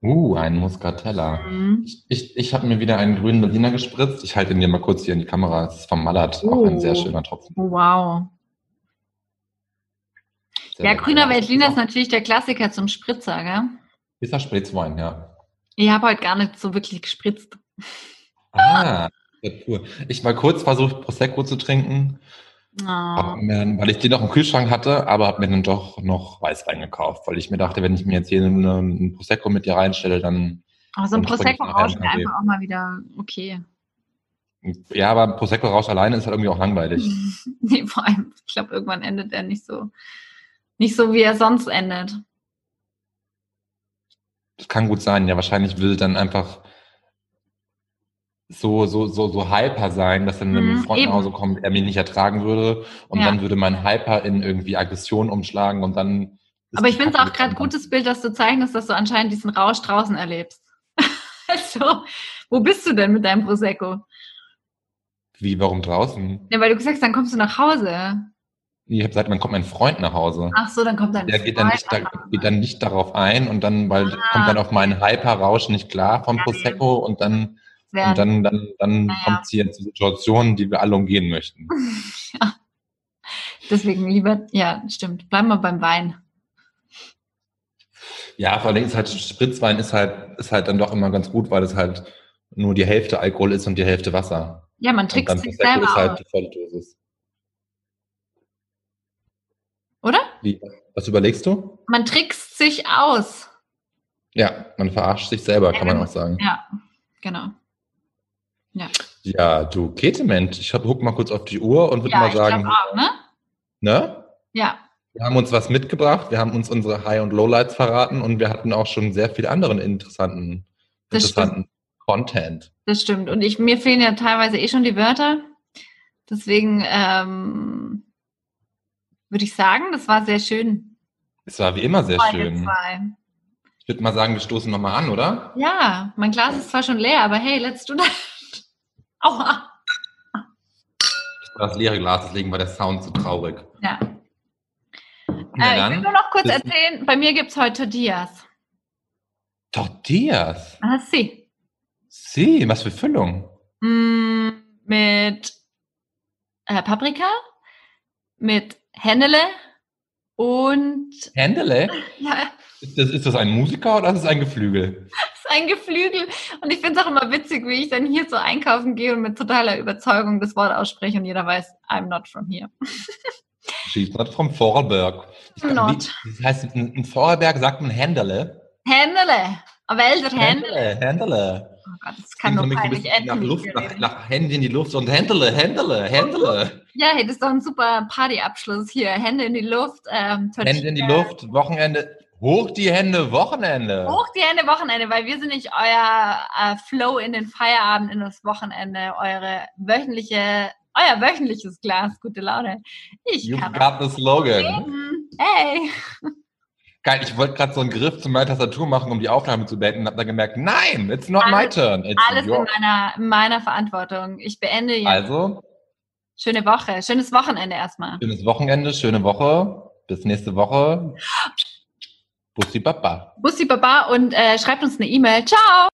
Uh, ein Muscatella. Mhm. Ich, ich, ich habe mir wieder einen grünen Berliner gespritzt. Ich halte ihn dir mal kurz hier in die Kamera. Es ist vom Mallert. Auch ein sehr Oh. schöner Tropfen. Wow. Sehr, Ja, grüner gut. Veltliner ist natürlich der Klassiker zum Spritzer, gell? Ist das Spritzwein, ja. Ich habe heute gar nicht so wirklich gespritzt. Ah, cool. Ich war kurz versucht, Prosecco zu trinken, Oh. mir weil ich den noch im Kühlschrank hatte, aber habe mir dann doch noch Weißwein gekauft, weil ich mir dachte, wenn ich mir jetzt hier einen, einen Prosecco mit dir reinstelle, dann Aber so ein Dann trinke ich Prosecco nachher rauscht einen mir Kaffee. einfach auch mal wieder okay. ja, aber Prosecco raus alleine ist halt irgendwie auch langweilig. nee, vor allem, ich glaube, irgendwann endet er nicht so, nicht so, wie er sonst endet. Das kann gut sein. Ja, wahrscheinlich will dann einfach so, so, so, so hyper sein, dass dann ein Mhm, Freund nach Hause kommt, er mich nicht ertragen würde. Und Ja. dann würde mein Hyper in irgendwie Aggression umschlagen und dann. Aber ich finde es auch gerade gutes Bild, dass du zeichnest, dass du anscheinend diesen Rausch draußen erlebst. also, wo bist du denn mit deinem Prosecco? Wie, warum draußen? Ja, weil du gesagt hast, dann kommst du nach Hause. Ich habe gesagt, man kommt mein Freund nach Hause. Ach so, dann kommt dein Der geht dann, nicht, da, geht dann nicht darauf ein und dann, weil Ah. kommt dann auf meinen Hyper-Rausch nicht klar vom. Prosecco und dann, Sehr- und dann, dann, dann Ja, ja. kommt es hier zu Situationen, die wir alle umgehen möchten. ja. Deswegen lieber, ja, stimmt. Bleiben wir beim Wein. Ja, vor allem ist halt Spritzwein ist halt, ist halt dann doch immer ganz gut, weil es halt nur die Hälfte Alkohol ist und die Hälfte Wasser. Ja, man dann sich selber ist halt aus, die volle Dosis. oder? Wie, was überlegst du? Man trickst sich aus. Ja, man verarscht sich selber, kann man auch sagen. Ja, genau. Ja, du Ketement, ich hab, guck mal kurz auf die Uhr und würde Ja, mal sagen, auch, ne? ne? Ja, Wir haben uns was mitgebracht, wir haben uns unsere High- und Lowlights verraten und wir hatten auch schon sehr viel anderen interessanten, Das interessanten Content. das stimmt. Und ich, mir fehlen ja teilweise eh schon die Wörter. Deswegen ähm, würde ich sagen, das war sehr schön. Es war wie immer sehr schön. zwei. Ich würde mal sagen, wir stoßen nochmal an, oder? Ja, mein Glas ist zwar schon leer, aber hey, let's do that. Aua. Das leere Glas, deswegen war der Sound so traurig. Ja. Äh, ich will nur noch kurz erzählen, bei mir gibt's heute Tortillas. Tortillas. Ah, sie. Sie, was für Füllung. Mm, mit äh, Paprika, mit Hennele und Händele? ja, Ist das, ist das ein Musiker oder ist es ein Geflügel? Ein Geflügel. Und ich finde es auch immer witzig, wie ich dann hier so einkaufen gehe und mit totaler Überzeugung das Wort ausspreche und jeder weiß, I'm not from here. She's not from Vorarlberg. Ich kann- Not. wie- Das heißt, in, in Vorarlberg sagt man Händele. Hennele, Wälder Hennele. Händele. Oh Gott, das kann ein peinlich bisschen nach, Luft, nach, nach Hände in die Luft und Händele, Händele, Händele. Ja, hey, das ist doch ein super Partyabschluss hier. Hände in die Luft. Ähm, Hände in die. Luft, Wochenende. Hoch die Hände, Wochenende. Hoch die Hände Wochenende, weil wir sind nicht euer äh, Flow in den Feierabend, in das Wochenende, eure wöchentliche, euer wöchentliches Glas, gute Laune. Ich You've kann got the slogan. reden. Hey. Geil, ich wollte gerade so einen Griff zu meiner Tastatur machen, um die Aufnahme zu beenden, und habe dann gemerkt, nein, it's not my Alles- turn. It's Alles in your. meiner, in meiner Verantwortung. Ich beende jetzt Also, Schöne Woche, schönes Wochenende erstmal. Schönes Wochenende, schöne Woche. Bis nächste Woche. Bussi Baba. Bussi Baba und äh, schreibt uns eine E-Mail. Ciao!